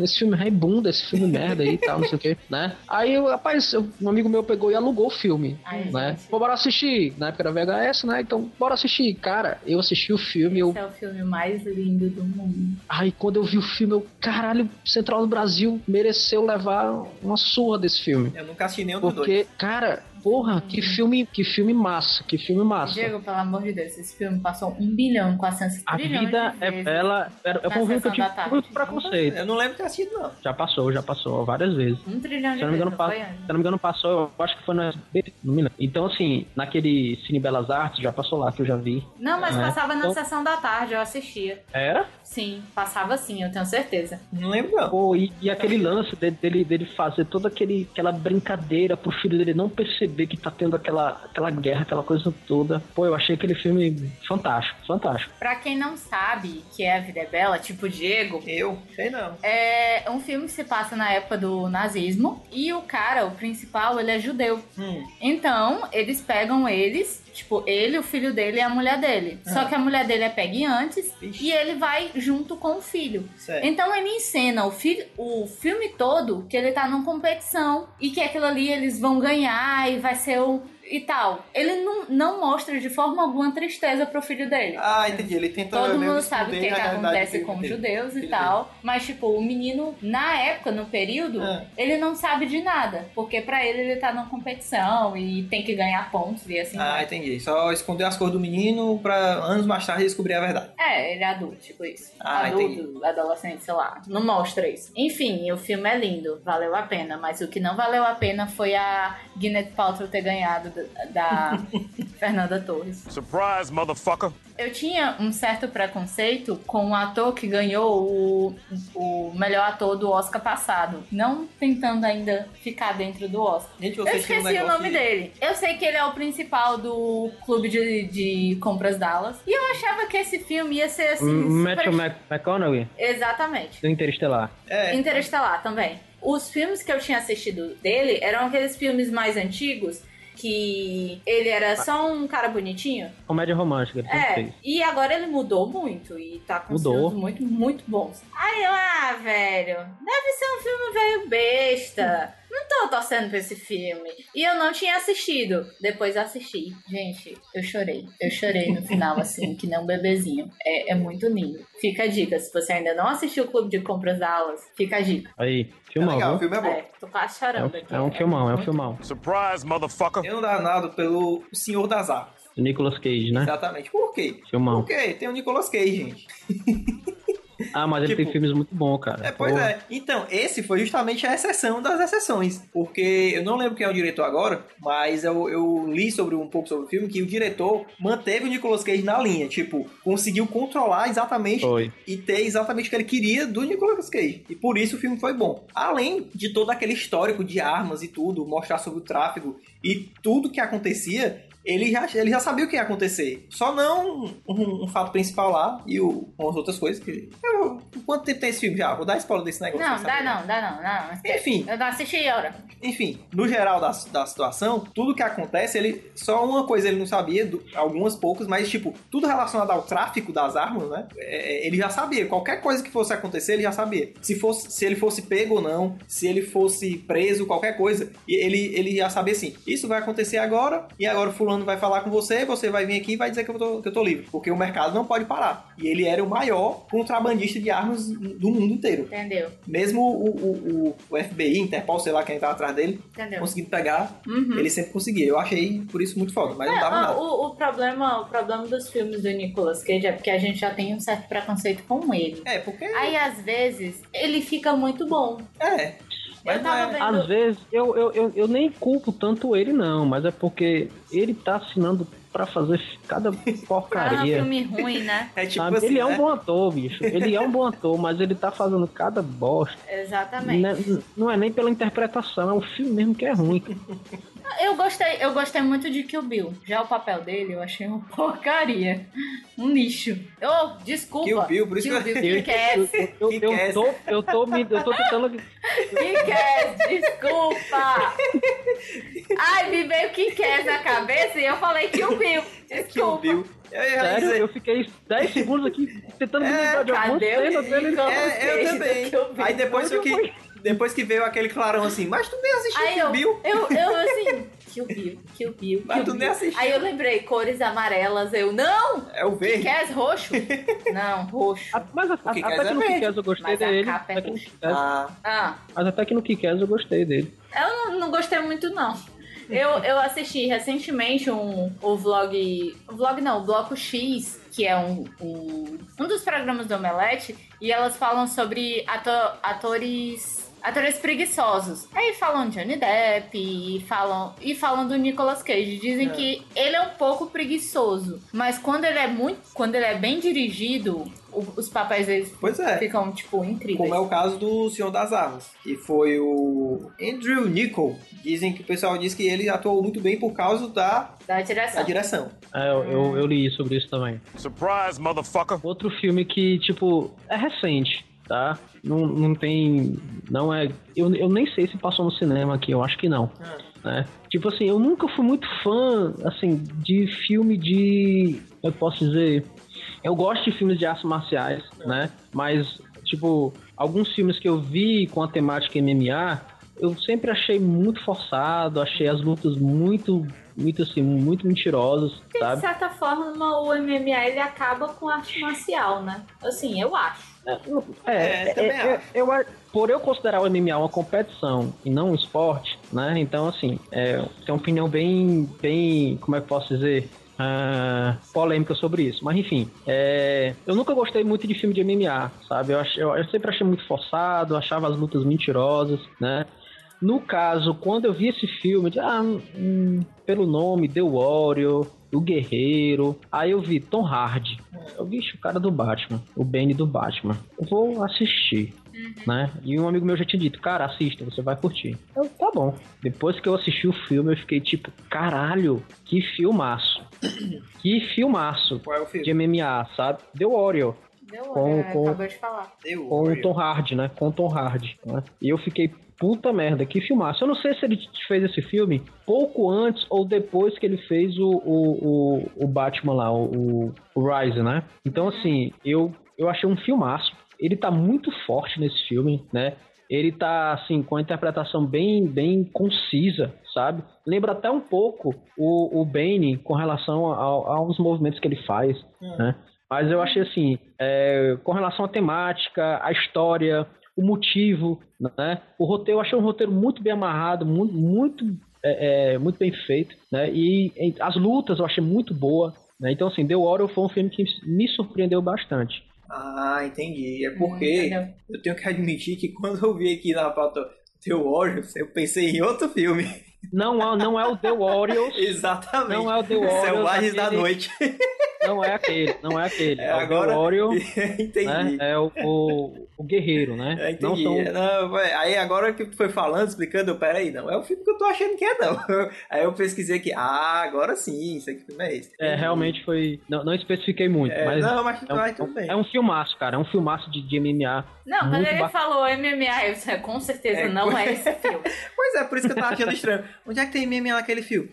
esse filme é bunda, esse filme merda aí e tal, não sei o que, né? Aí, eu, rapaz, eu- um amigo meu pegou e alugou o filme, Ai, né? gente. Pô, bora assistir. Na época era VHS, né? Então, bora assistir. Cara, eu assisti o filme, eu... Esse é o filme mais lindo do mundo. Aí, quando eu vi o filme, eu, caralho, Central do Brasil mereceu levar uma surra desse filme. Eu nunca assisti nenhum dos dois. Porque, cara, porra, que filme, que filme massa, que filme massa. Diego, pelo amor de Deus, esse filme passou 1 bilhão 400 A trilhões vida de é bela. Um filme que eu tive muito preconceito. Eu não lembro de ter assistido, não. Já passou, já passou várias vezes. Um trilhão de Se eu vezes, não se eu não me engano, passou, eu acho que foi no SBT. Então, assim, naquele Cine Belas Artes, já passou lá, que eu já vi. Não, mas É. passava na Então- sessão da tarde, eu assistia. Era? Sim, passava sim, eu tenho certeza. Não lembro, não. Pô, e, e aquele lance de- dele, dele fazer toda aquele, aquela brincadeira pro filho dele não perceber que tá tendo aquela, aquela guerra, aquela coisa toda. Pô, eu achei aquele filme fantástico, fantástico. Pra quem não sabe que é A Vida é Bela, tipo Diego, Eu? Sei não. é um filme que se passa na época do nazismo e o cara, o principal, ele é judeu. Hum. Então, eles pegam eles, tipo, ele, o filho dele e a mulher dele. Só que a mulher dele é pegue antes Vixe. e ele vai junto com o filho. Sério. Então ele encena o, fi o filme todo que ele tá numa competição e que aquilo ali eles vão ganhar e vai ser o. e tal. Ele não, não mostra de forma alguma tristeza pro filho dele. Ah, entendi. Ele tenta Todo mundo sabe o que, esconder que acontece com os judeus e tal. Mas, tipo, o menino, na época, no período, É. ele não sabe de nada. Porque pra ele, ele tá numa competição e tem que ganhar pontos e assim Ah, vai. entendi. Só esconder as cores do menino pra anos mais tarde descobrir a verdade. É, ele é adulto, tipo isso. Ah, adulto, adolescente, sei lá. Não mostra isso. Enfim, o filme é lindo, valeu a pena. Mas o que não valeu a pena foi a Gwyneth Paltrow ter ganhado da, da Fernanda Torres. Surprise, motherfucker. Eu tinha um certo preconceito com o ator que ganhou o, o melhor ator do Oscar passado. Não tentando ainda ficar dentro do Oscar. Gente, Eu tinham um esqueci o nome de- dele. Eu sei que ele é o principal do clube de, de compras Dallas. E eu achava que esse filme ia ser assim. M- super- McConaughey, Exatamente. do Interestelar. É, Interestelar também. Os filmes que eu tinha assistido dele eram aqueles filmes mais antigos que ele era só um cara bonitinho. Comédia romântica, ele É, fez. e agora ele mudou muito e tá com Mudou. filmes muito, muito bons. Aí eu, ah, velho, deve ser um filme velho besta. Não tô torcendo pra esse filme. E eu não tinha assistido. Depois assisti. Gente, eu chorei. Eu chorei no final, assim, que nem um bebezinho. É, é muito lindo. Fica a dica. Se você ainda não assistiu o Clube de Compras Dallas, fica a dica. Aí, é filmão, legal, o filme é bom. É, tô quase É chorando um, aqui. é um filmão, é um filmão. Surprise, motherfucker. Eu não dá nada pelo Senhor das Armas. Nicolas Cage, né? Exatamente. Por quê? Filmão. Por quê? Tem o Nicolas Cage, gente. Ah, mas ele Tipo- tem filmes muito bons, cara. É, pois Pô, é. Então, esse foi justamente a exceção das exceções. Porque eu não lembro quem é o diretor agora, mas eu, eu li sobre um pouco sobre o filme que o diretor manteve o Nicolas Cage na linha. Tipo, conseguiu controlar exatamente Foi. e ter exatamente o que ele queria do Nicolas Cage. E por isso o filme foi bom. Além de todo aquele histórico de armas e tudo, mostrar sobre o tráfego e tudo que acontecia, ele já, ele já sabia o que ia acontecer. Só não um, um fato principal lá e o, umas outras coisas que. Eu, quanto tempo tem esse filme já? Vou dar spoiler desse negócio. Não, dá não, dá não, não. esquece. Enfim. Eu não assisti agora. Enfim, no geral da, da situação, tudo que acontece, ele. Só uma coisa ele não sabia, do- algumas poucas, mas tipo, tudo relacionado ao tráfico das armas, né? é, ele já sabia. Qualquer coisa que fosse acontecer, ele já sabia. Se, fosse, se ele fosse pego ou não, se ele fosse preso, qualquer coisa, ele, ele já sabia assim: isso vai acontecer agora, e agora o fulano vai falar com você, você vai vir aqui e vai dizer que eu tô, que eu tô livre. Porque o mercado não pode parar. E ele era o maior contrabandista de armas do mundo inteiro. Entendeu? Mesmo o, o, o, FBI, Interpol, sei lá quem tava atrás dele, Entendeu? conseguindo pegar, Uhum. ele sempre conseguia. Eu achei por isso muito foda, mas não É, dava ah, nada. O, o problema, o problema dos filmes do Nicolas Cage é porque a gente já tem um certo preconceito com ele. É, porque. Aí, às vezes, ele fica muito bom. É. Mas não é. vendo- Às vezes, eu, eu, eu, eu nem culpo tanto ele, não, mas é porque ele tá assinando pra fazer cada Ah, um porcaria. filme ruim, né? É tipo assim. ele é um né? bom ator, bicho. Ele é um bom ator, mas ele tá fazendo cada bosta. Exatamente. Né? Não é nem pela interpretação, é o filme mesmo que é ruim. Eu gostei, eu gostei muito de Kill Bill. Já o papel dele eu achei uma porcaria. Um lixo. Oh, desculpa. Kill Bill, por isso Kill que eu- Bill, Kick-Ass. Eu, Que eu, que é tô, eu tô me. Eu tô tentando. Kick-Ass, desculpa. Ai, me veio Kick-Ass na cabeça e eu falei Kill Bill. Kill Desculpa. Bill. Eu Sério, eu fiquei 10 segundos aqui tentando me É, lembrar de alguma cena dele. É, eu também. Kill? Aí depois Onde que, depois que veio aquele clarão assim, mas tu nem assistiu Aí Kill eu, Bill? eu, eu assim, Kill Bill, Kill Bill, Mas Kill tu nem Bill. assistiu. Aí eu lembrei, cores amarelas, eu, não, É o verde. Kick-Ass roxo? Não, roxo. A- Mas a- a- até é que no. Kick-Ass eu gostei Mas a dele. capa é Ah, Ah, Mas até que no Kick-Ass eu gostei dele. eu não, não gostei muito, não. Eu, eu assisti recentemente um o vlog. O vlog não, o Bloco X, que é um, um, um dos programas do Omelete, e elas falam sobre ato- atores. Atores preguiçosos. Aí falam de Johnny Depp e falam, e falam do Nicolas Cage. Dizem É. que ele é um pouco preguiçoso. Mas quando ele é muito. Quando ele é bem dirigido, o- os papéis deles pois é. ficam, tipo, incríveis. Como é o caso do Senhor das Armas, que foi o Andrew Nichol. Dizem que o pessoal diz que ele atuou muito bem por causa da, Da da direção. direção. É, eu, eu, eu li sobre isso também. Surprise, motherfucker. Outro filme que, tipo, é recente, tá? Não, não tem. Não é. Eu, eu nem sei se passou no cinema aqui, eu acho que não. Né? Tipo assim, eu nunca fui muito fã, assim, de filme de. Eu posso dizer. Eu gosto de filmes de artes marciais, né? Mas, tipo, alguns filmes que eu vi com a temática MMA, eu sempre achei muito forçado, achei as lutas muito, muito assim, muito mentirosas, Porque, de sabe? certa forma, o MMA ele acaba com arte marcial, né? Assim, eu acho. É, É, também é, acho. eu, eu- por eu considerar o MMA uma competição e não um esporte, né? Então, assim, é, tem uma opinião bem, bem, como é que eu posso dizer? Ah, polêmica sobre isso. Mas enfim, é, eu nunca gostei muito de filme de MMA, sabe? Eu, ach- eu- eu sempre achei muito forçado, achava as lutas mentirosas, né? No caso, quando eu vi esse filme, eu disse, ah, hum, pelo nome, The Warrior, o Guerreiro, aí eu vi Tom Hardy. Eu vi o cara do Batman, o Bane do Batman. Eu vou assistir, né? E um amigo meu já tinha dito, cara, assista, você vai curtir. Eu, tá bom. Depois que eu assisti o filme, eu fiquei tipo, caralho, que filmaço. que filmaço Qual é o filme? de MMA, sabe? The Warrior Deu, Com- é, com- acabou de falar. Com o Tom Hardy, né? Com o Tom Hardy, né? E eu fiquei, puta merda, que filmaço. Eu não sei se ele fez esse filme pouco antes ou depois que ele fez o, o, o, o Batman lá, o, o Rise, né? Então, assim, eu, eu achei um filmaço. Ele tá muito forte nesse filme, né? Ele tá, assim, com a interpretação bem, bem concisa, sabe? Lembra até um pouco o, o Bane com relação ao- aos movimentos que ele faz, né? Mas eu achei assim, é, com relação à temática, à história, o motivo, né? O roteiro, eu achei um roteiro muito bem amarrado, muito, muito, é, é, muito bem feito, né? E em- as lutas eu achei muito boa, né? Então, assim, The Warrior foi um filme que me surpreendeu bastante. Ah, entendi. É Hum, porque entendeu? eu tenho que admitir que quando eu vi aqui na pauta The Warriors, eu pensei em outro filme. Não, é- não é o The Warriors, Exatamente. não é o The Warriors. Selvagens da Noite. Não é aquele, não é aquele. É, É, o agora- The Warrior, entendi. né? É o, o, o guerreiro, né? É, Não entendi. são É, não, vai- aí agora que tu foi falando, explicando, eu, peraí, não, é o filme que eu tô achando que é, não. Aí eu pesquisei aqui, ah, agora sim, isso aqui filme é esse. É, realmente foi. Não, não especifiquei muito, É, mas. não, mas é, vai um, tudo bem. é um filmaço, cara. É um filmaço de, de MMA. Não, quando ele ba- falou MMA, eu disse, com certeza É, não é esse filme. Pois é, por isso que eu tava achando estranho. Onde é que tem meme naquele filme?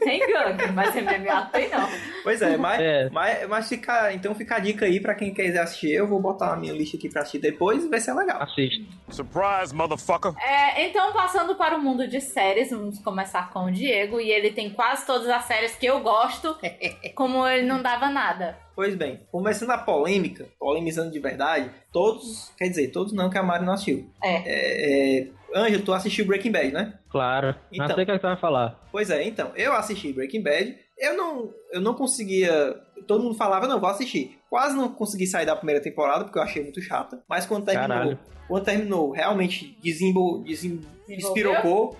Tem gangue, mas MMA tem não. Pois é, mas, É. mas, mas fica, então fica a dica aí pra quem quiser assistir. Eu vou botar na minha lista aqui pra assistir depois e ver se é legal. Assista. Surprise, motherfucker. É, então, passando para o mundo de séries, vamos começar com o Diego. E ele tem quase todas as séries que eu gosto, como ele não dava nada. Pois bem, começando a polêmica, polemizando de verdade, todos, quer dizer, todos não, que a Mari não assistiu. É. É, é, Ângelo, tu assistiu Breaking Bad, né? Claro. Então. Não sei o que é que tu vai falar. Pois é, então, eu assisti Breaking Bad, eu não, eu não conseguia. Todo mundo falava, não, vou assistir. Quase não consegui sair da primeira temporada, porque eu achei muito chata. Mas quando terminou, Caralho. quando terminou, realmente desembo, desem,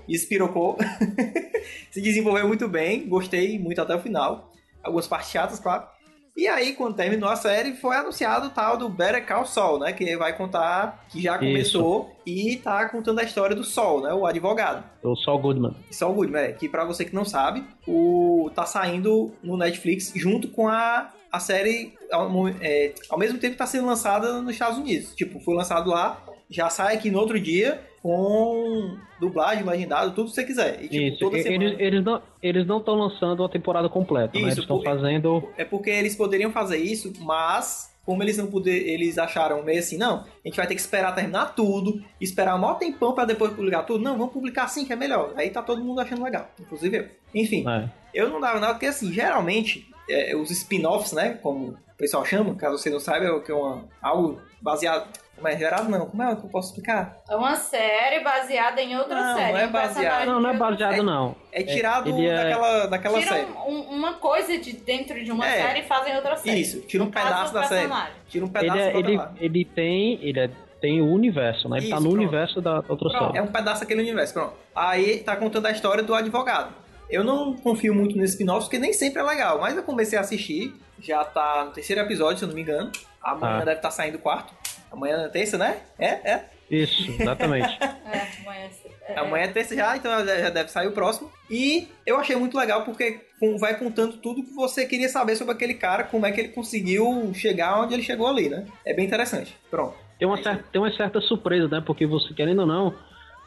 espirocou. Se desenvolveu muito bem, gostei muito até o final. Algumas partes chatas, claro. E aí, quando terminou a série, foi anunciado o tal do Better Call Saul, né? Que vai contar, que já começou e tá contando a história do Sol, né? O advogado. Sou o Goodman. Saul Goodman, é, que pra você que não sabe, o tá saindo no Netflix junto com a, a série ao, é, ao mesmo tempo que tá sendo lançada nos Estados Unidos. Tipo, foi lançado lá, já sai aqui no outro dia com dublagem, legendado, tudo que você quiser. E, tipo, Isso. toda semana. Eles, eles não eles não estão lançando a temporada completa, né? Isso, Eles estão fazendo. É porque eles poderiam fazer isso, mas como eles não puder, eles acharam meio assim, não, a gente vai ter que esperar terminar tudo, esperar um maior tempão pra depois publicar tudo. Não, vamos publicar assim que é melhor. Aí tá todo mundo achando legal, inclusive eu. Enfim, É. Eu não dava nada, porque assim, geralmente, é, os spin-offs, né, como o pessoal chama, caso você não saiba, é o que é uma, algo baseado... É gerado? Não, como é que eu posso explicar? É uma série baseada em outra Não, série. não é baseado. Não, não é baseado, não. É tirado ele é- daquela, daquela Tira série. um- um- uma coisa de dentro de uma É. série e fazem outra série. Isso, tira um pedaço da série. Tira um Ele, pedaço é- ele, lá. ele tem. Ele é- tem o universo, né? Ele tá Isso, no pronto. universo da outra Pronto. série. É um pedaço daquele universo, pronto. Aí tá contando a história do advogado. Eu não confio muito nesses spin-offs, porque nem sempre é legal, mas eu comecei a assistir, já tá no terceiro episódio, se eu não me engano. Amanhã Ah. deve estar saindo o quarto. Amanhã é terça, né? É, é. Isso, exatamente. É, mas, é, Amanhã é terça já, então já deve sair o próximo. E eu achei muito legal porque vai contando tudo que você queria saber sobre aquele cara, como é que ele conseguiu chegar onde ele chegou ali, né? É bem interessante. Pronto. Tem uma, certa, tem uma certa surpresa, né? Porque você, querendo ou não,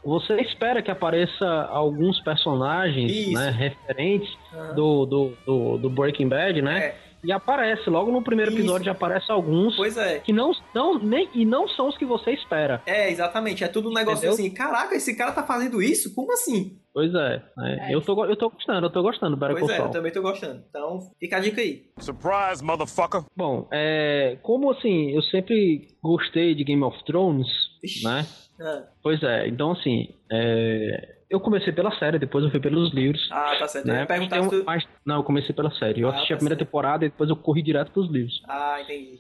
você espera que apareça alguns personagens, Isso. né? Referentes Aham. do, do, do, do Breaking Bad, né? É. E aparece, logo no primeiro Isso. episódio já aparece alguns Pois é. que não, não, nem, e não são os que você espera. É, exatamente. É tudo um negócio Entendeu? assim, caraca, esse cara tá fazendo isso? Como assim? Pois é. né? É eu, tô, eu tô gostando, eu tô gostando do Better pois Call é, eu também tô gostando. Então, fica a dica aí. Surprise, motherfucker. Bom, é, como assim, eu sempre gostei de Game of Thrones, Ixi. né? Ah, Pois é, então assim, é, eu comecei pela série, depois eu fui pelos livros. Ah, tá certo. Eu Né? perguntar um- tu... mas- não, eu comecei pela série. Eu Ah, assisti tá a primeira certo. temporada e depois eu corri direto pros livros. Ah, entendi.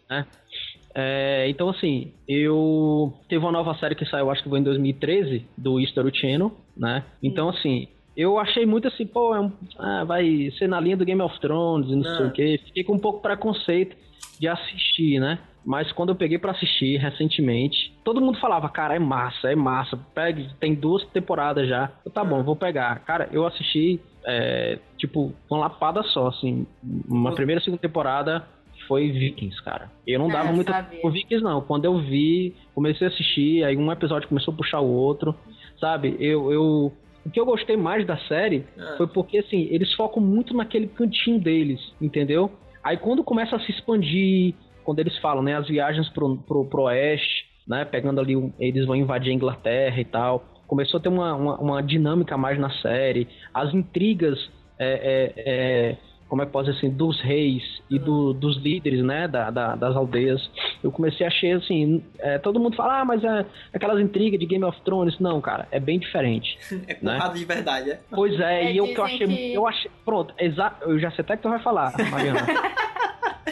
É, então, assim, eu. Teve uma nova série que saiu, acho que foi em 2013, do History Channel, né? Então, assim, eu achei muito assim, pô, é um- ah, vai ser na linha do Game of Thrones e não sei Ah. o quê. Fiquei com um pouco preconceito de assistir, né? Mas quando eu peguei pra assistir recentemente, todo mundo falava, cara, é massa, é massa. Pegue, tem duas temporadas já. Eu, tá bom, vou pegar. Cara, eu assisti, é, tipo, uma lapada só, assim. Uma primeira e segunda temporada foi Vikings, cara. Eu não Ah, dava muito com Vikings, não. Quando eu vi, comecei a assistir, aí um episódio começou a puxar o outro, sabe? Eu, eu, o que eu gostei mais da série Ah. foi porque, assim, eles focam muito naquele cantinho deles, entendeu? Aí quando começa a se expandir, quando eles falam, né, as viagens pro, pro, pro oeste, né, pegando ali, um- eles vão invadir a Inglaterra e tal, começou a ter uma, uma, uma dinâmica mais na série, as intrigas, é, é, é, como é que pode dizer assim, dos reis e do- dos líderes, né, da, da- das aldeias, eu comecei a achar, assim, é, todo mundo fala, ah, mas é aquelas intrigas de Game of Thrones, não, cara, é bem diferente. É porrada de verdade, é? Pois é, É, e eu que eu achei. que- Eu achei. Pronto, exa, eu já sei até que tu vai falar, Mariana.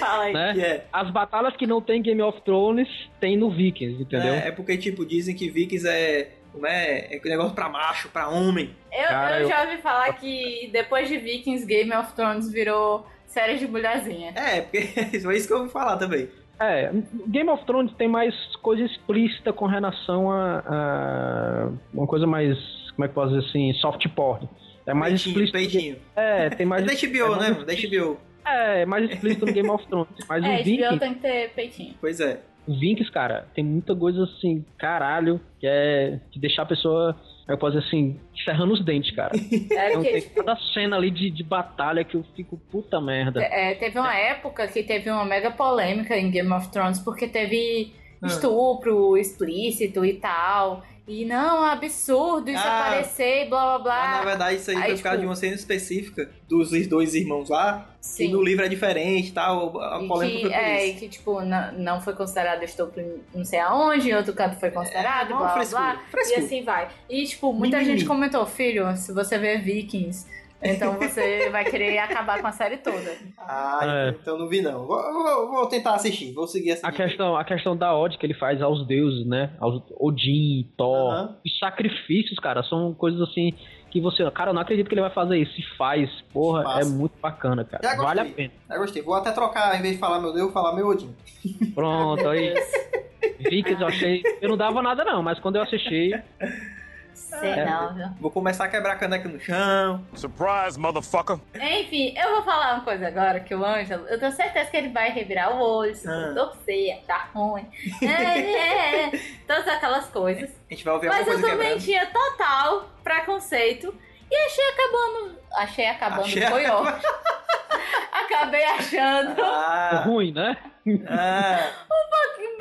Fala aí. né? Que é. As batalhas que não tem Game of Thrones tem no Vikings, entendeu? É, é porque, tipo, dizem que Vikings é. Como é? É negócio pra macho, pra homem. Eu, Cara, eu eu- já ouvi falar que depois de Vikings, Game of Thrones virou série de mulherzinha. É, porque foi isso que eu ouvi falar também. É, Game of Thrones tem mais coisa explícita com relação a, a uma coisa mais, como é que eu posso dizer assim, soft porn. É mais peitinho, explícito. peitinho. É, tem É mais. da HBO, é né? mais mano? Da HBO. É, é mais explícito no Game of Thrones. Mas É, o Vikings, tem que ter peitinho. Pois é. o Vikings, cara, tem muita coisa assim, caralho, que é de deixar a pessoa, eu posso dizer assim, serrando os dentes, cara. É Então porque, tem cada cena ali de, de batalha que eu fico puta merda. é, teve uma época que teve uma mega polêmica em Game of Thrones porque teve Ah. estupro explícito e tal. E não, é absurdo isso Ah. aparecer, blá blá Mas na blá. verdade isso aí, Aí, foi por causa tipo- de uma cena específica dos dois irmãos lá. Sim. E no livro é diferente e tal. A E polêmica que, foi por é, isso. e que, tipo, não, não foi considerado estupro não sei aonde, em outro canto foi considerado, É, blá blá frescura, blá. E assim vai. E, tipo, muita Mimimi. gente comentou, filho, se você ver Vikings, então você vai querer acabar com a série toda. Ah, É. então não vi não. Vou, vou- vou tentar assistir, vou seguir essa A dica questão, a questão da ode que ele faz aos deuses, né? Aos Odin, Thor. Aham. Os sacrifícios, cara, são coisas assim que você. Cara, eu não acredito que ele vai fazer isso. Se faz, porra, Massa. é muito bacana, cara. Vale a pena. Já gostei. Vou até trocar, em vez de falar meu Deus, falar meu Odin. Pronto, aí. Vikings eu achei. Eu não dava nada, não, mas quando eu assisti. Sei É. não, viu? Vou começar a quebrar caneca no chão. Surprise, motherfucker. Enfim, eu vou falar uma coisa agora, que o Ângelo, eu tenho certeza que ele vai revirar o olho, se Ah. torcer, achar ruim. É, é, é, todas aquelas coisas. A gente vai ouvir Mas alguma eu coisa também quebrando. tinha total preconceito e achei acabando. Achei acabando, Achei foi ótimo. Acabei achando Ah, Ruim, né? ah,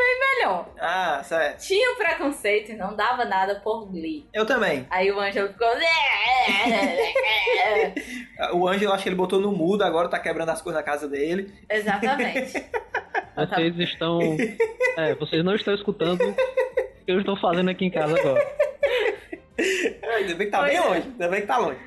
bem melhor. ah, certo. Tinha um preconceito e não dava nada por Glee. Eu também. Aí o Ângelo ficou. O Ângelo, acho que ele botou no mudo, agora tá quebrando as coisas na casa dele. Exatamente. Vocês estão. É, vocês não estão escutando o que eu estou fazendo aqui em casa agora. Ainda bem que tá Pois bem é. longe, ainda bem que tá longe.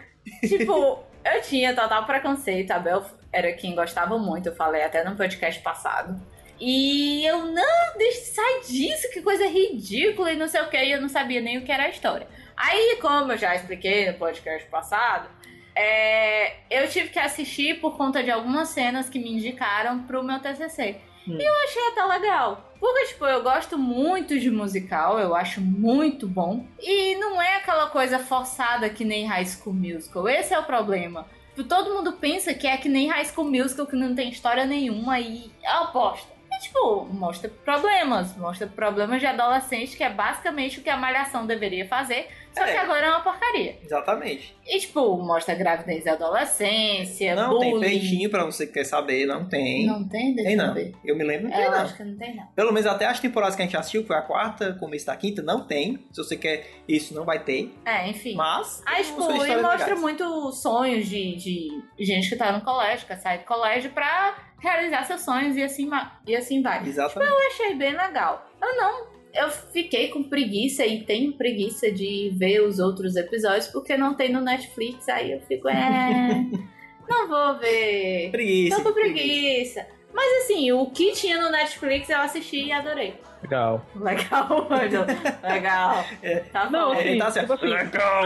tipo, eu tinha total preconceito. A Bel era quem gostava muito, eu falei até no podcast passado. E eu, não, deixa, sai disso, que coisa ridícula e não sei o que, e eu não sabia nem o que era a história. Aí, como eu já expliquei no podcast passado, é, eu tive que assistir por conta de algumas cenas que me indicaram pro meu TCC. Hum. E eu achei até legal. Porque, tipo, eu gosto muito de musical, eu acho muito bom. E não é aquela coisa forçada que nem High School Musical. Esse é o problema. Tipo, Todo mundo pensa que é que nem High School Musical, que não tem história nenhuma e é oposta. E, tipo, mostra problemas. Mostra problemas de adolescente, que é basicamente o que a Malhação deveria fazer. Só É. que agora é uma porcaria. Exatamente. E, tipo, mostra gravidez da adolescência, Não tem bullying. peitinho pra você que quer saber, não tem. Não tem? Deixa tem não. ver. Eu me lembro, não É, tem eu não. acho que não tem, não. Pelo menos até as temporadas que a gente assistiu, que foi a quarta, começo da quinta, não tem. Se você quer isso, não vai ter. É, enfim. Mas. Aí, são tipo, e mostra legais. muito sonhos de, de gente que tá no colégio, que sai do colégio pra realizar seus sonhos e assim, e assim vai. Exatamente. Eu achei bem legal. Eu não. Eu fiquei com preguiça e tenho preguiça de ver os outros episódios porque não tem no Netflix. Aí eu fico, é. não vou ver. Preguiça. Tô com preguiça. Mas assim, o que tinha no Netflix eu assisti e adorei. Legal. Legal, mano. Legal. É. Tá Não, bom. assim, Ele tá certo. tipo assim, Legal.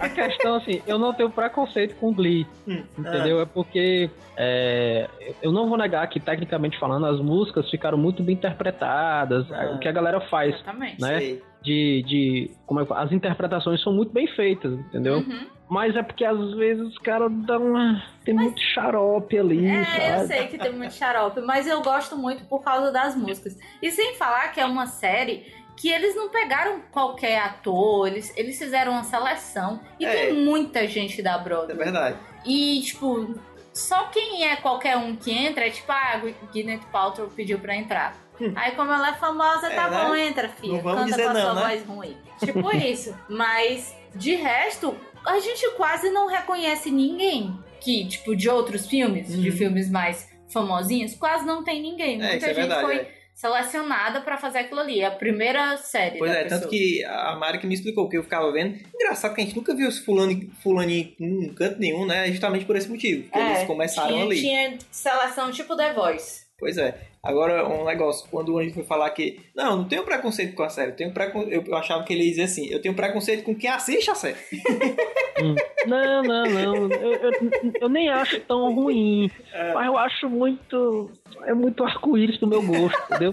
A questão, assim, eu não tenho preconceito com Glee, Hum, entendeu? É porque é, eu não vou negar que, tecnicamente falando, as músicas ficaram muito bem interpretadas. Ah. O que a galera faz, Exatamente. né? Sei. de, de como é, as interpretações são muito bem feitas, entendeu? Uhum. Mas é porque às vezes os caras dão uma, tem muito xarope ali, É, eu sabe? sei que tem muito xarope, mas eu gosto muito por causa das músicas. E sem falar que é uma série que eles não pegaram qualquer ator, eles, eles fizeram uma seleção. E É. tem muita gente da É Broadway. verdade. E, tipo, só quem é qualquer um que entra é tipo, ah, Gwyneth Paltrow pediu pra entrar. Aí, como ela é famosa, É, tá né? bom, entra, filha. Não vamos Canta dizer com a não, sua né? voz ruim. Tipo isso. Mas, de resto, a gente quase não reconhece ninguém. Que, tipo, de outros filmes, de Uhum. filmes mais famosinhos, quase não tem ninguém. É, Muita isso é gente verdade. foi é. selecionada pra fazer aquilo ali. É a primeira série. Pois da é, tanto pessoa. que a Mari que me explicou, que eu ficava vendo. Engraçado que a gente nunca viu os fulano, fulaninho em canto nenhum, né? Justamente por esse motivo. Porque É, eles começaram tinha, ali. Tinha seleção tipo The Voice. Pois é. Agora, um negócio, quando a gente foi falar que. Não, não tenho preconceito com a série. Eu, tenho precon... eu, achava que ele ia dizer assim: eu tenho preconceito com quem assiste a série. Hum. Não, não, não. Eu, eu, eu nem acho tão ruim. É. Mas eu acho muito. É muito arco-íris pro meu gosto, entendeu?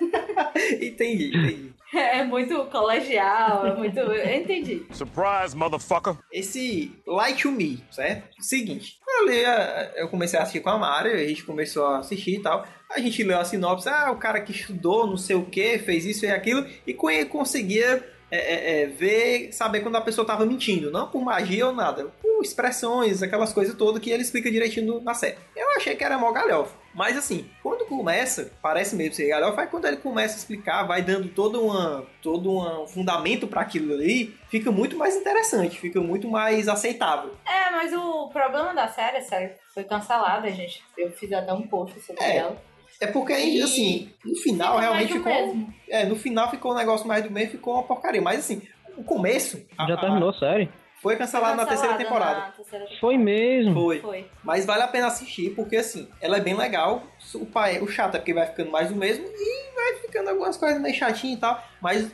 entendi, entendi. É muito colegial, é muito. Eu entendi. Surprise, motherfucker. Esse Light to Me, certo? Seguinte, eu, li eu comecei a assistir com a Mari, a gente começou a assistir e tal. A gente leu a sinopse, ah, o cara que estudou, não sei o que, fez isso e aquilo, e co- conseguia é, é, é, ver, saber quando a pessoa tava mentindo, não por magia ou nada, por expressões, aquelas coisas todas que ele explica direitinho na série. Eu achei que era mó galhofa. Mas assim, quando começa, parece mesmo ser galhofa, aí quando ele começa a explicar, vai dando todo, uma, todo um fundamento para aquilo ali, fica muito mais interessante, fica muito mais aceitável. É, mas o problema da série, a série foi cancelada, gente. Eu fiz até um post sobre É, ela. É porque, E assim, no final realmente ficou. mesmo. É, no final ficou um negócio mais do mesmo, ficou uma porcaria. Mas assim, o começo. Já a- terminou a série? Foi cancelado na terceira temporada. na terceira temporada. Foi mesmo. Foi. Foi. Mas vale a pena assistir, porque assim, ela é bem legal. O, pai, o chato é porque vai ficando mais do mesmo e vai ficando algumas coisas meio chatinhas e tal. Mas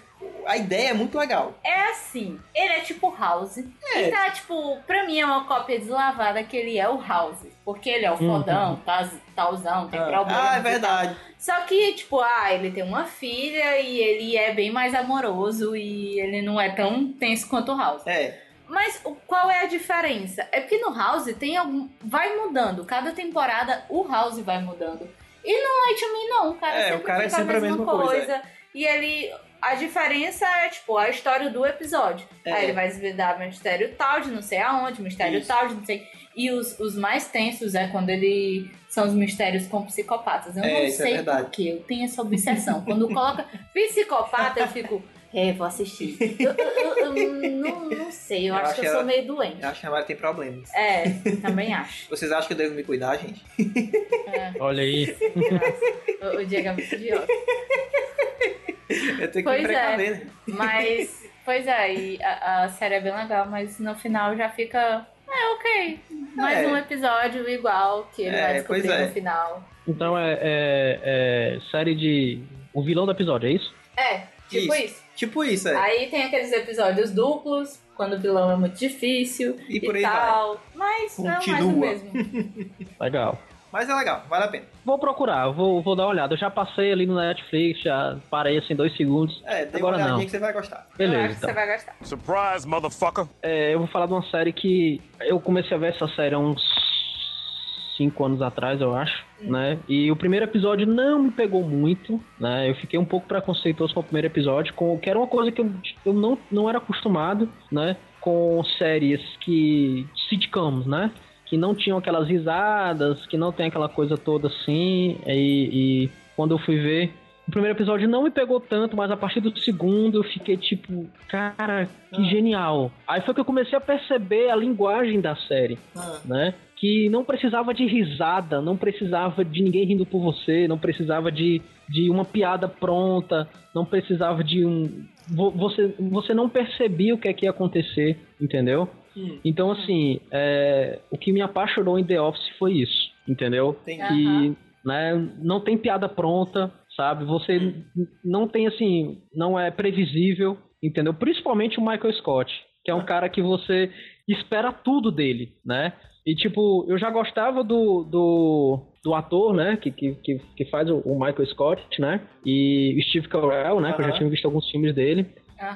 a ideia é muito legal. É assim, ele é tipo House. É. E tá, tipo, pra mim é uma cópia deslavada que ele é o House. Porque ele é o Uhum. fodão, tá, tauzão, tem Ah, problema. ah, é verdade. Só que, tipo, ah, ele tem uma filha e ele é bem mais amoroso e ele não é tão tenso quanto o House. É. Mas o- qual é a diferença? É porque no House tem algum. Vai mudando. Cada temporada o House vai mudando. E no Light Me não. O cara É, sempre o cara é sempre a mesma coisa, E ele. A diferença é, tipo, a história do episódio. É. Aí ele vai desvendar mistério tal de não sei aonde, mistério Isso. tal de não sei. E os, os mais tensos é quando ele. São os mistérios com psicopatas. Eu É, não é sei verdade. porquê. Eu tenho essa obsessão. Quando coloca psicopata, eu fico. É, vou assistir. Eu, eu- eu- eu não, não sei, eu, Eu acho acho que eu sou meio doente. Eu acho que a Mari tem problemas. É, também acho. Vocês acham que eu devo me cuidar, gente? É, Olha aí. o, o Diego é muito idiota. Eu tenho que Pois me é. precaver, né? Mas, pois é, e a, a série é bem legal, mas no final já fica. É, ok. Mais É. um episódio igual que ele É, vai descobrir pois é. no final. Então é, é- é série de. O vilão do episódio, é isso? É, tipo Isso. isso. Tipo isso, é. Aí tem aqueles episódios duplos, quando o vilão é muito difícil E e, por aí tal. Mas é mais o Continua. mesmo. Legal. Mas é legal, vale a pena. Vou procurar, vou, vou dar uma olhada. Eu já passei ali no Netflix, já parei assim dois segundos. É, dê Agora uma olhadinha não. que você vai gostar. eu Beleza, acho que então. você vai gostar. Surprise, motherfucker. É, eu vou falar de uma série que eu comecei a ver essa série há uns cinco anos atrás, eu acho, né? E o primeiro episódio não me pegou muito, né? Eu fiquei um pouco preconceituoso com o primeiro episódio, com, que era uma coisa que eu, eu não, não era acostumado, né? Com séries que... sitcoms, né? Que não tinham aquelas risadas, que não tem aquela coisa toda assim, e, e quando eu fui ver o primeiro episódio não me pegou tanto, mas a partir do segundo eu fiquei tipo, cara, que Ah. genial. Aí foi que eu comecei a perceber a linguagem da série, Ah. né? Que não precisava de risada, não precisava de ninguém rindo por você, não precisava de, de uma piada pronta, não precisava de um. vo- Você, você não percebia o que é que ia acontecer, entendeu? Hum. Então, assim, é, o que me apaixonou em The Office foi isso, entendeu? Entendi. Que né, não tem piada pronta, sabe? Você n- não tem assim, não é previsível, entendeu? Principalmente o Michael Scott, que é um cara que você espera tudo dele, né? E tipo, eu já gostava do, do, do ator, né? Que, que, que, que faz o, o Michael Scott, né? E o Steve Carell, né? Que eu já tinha visto alguns filmes dele.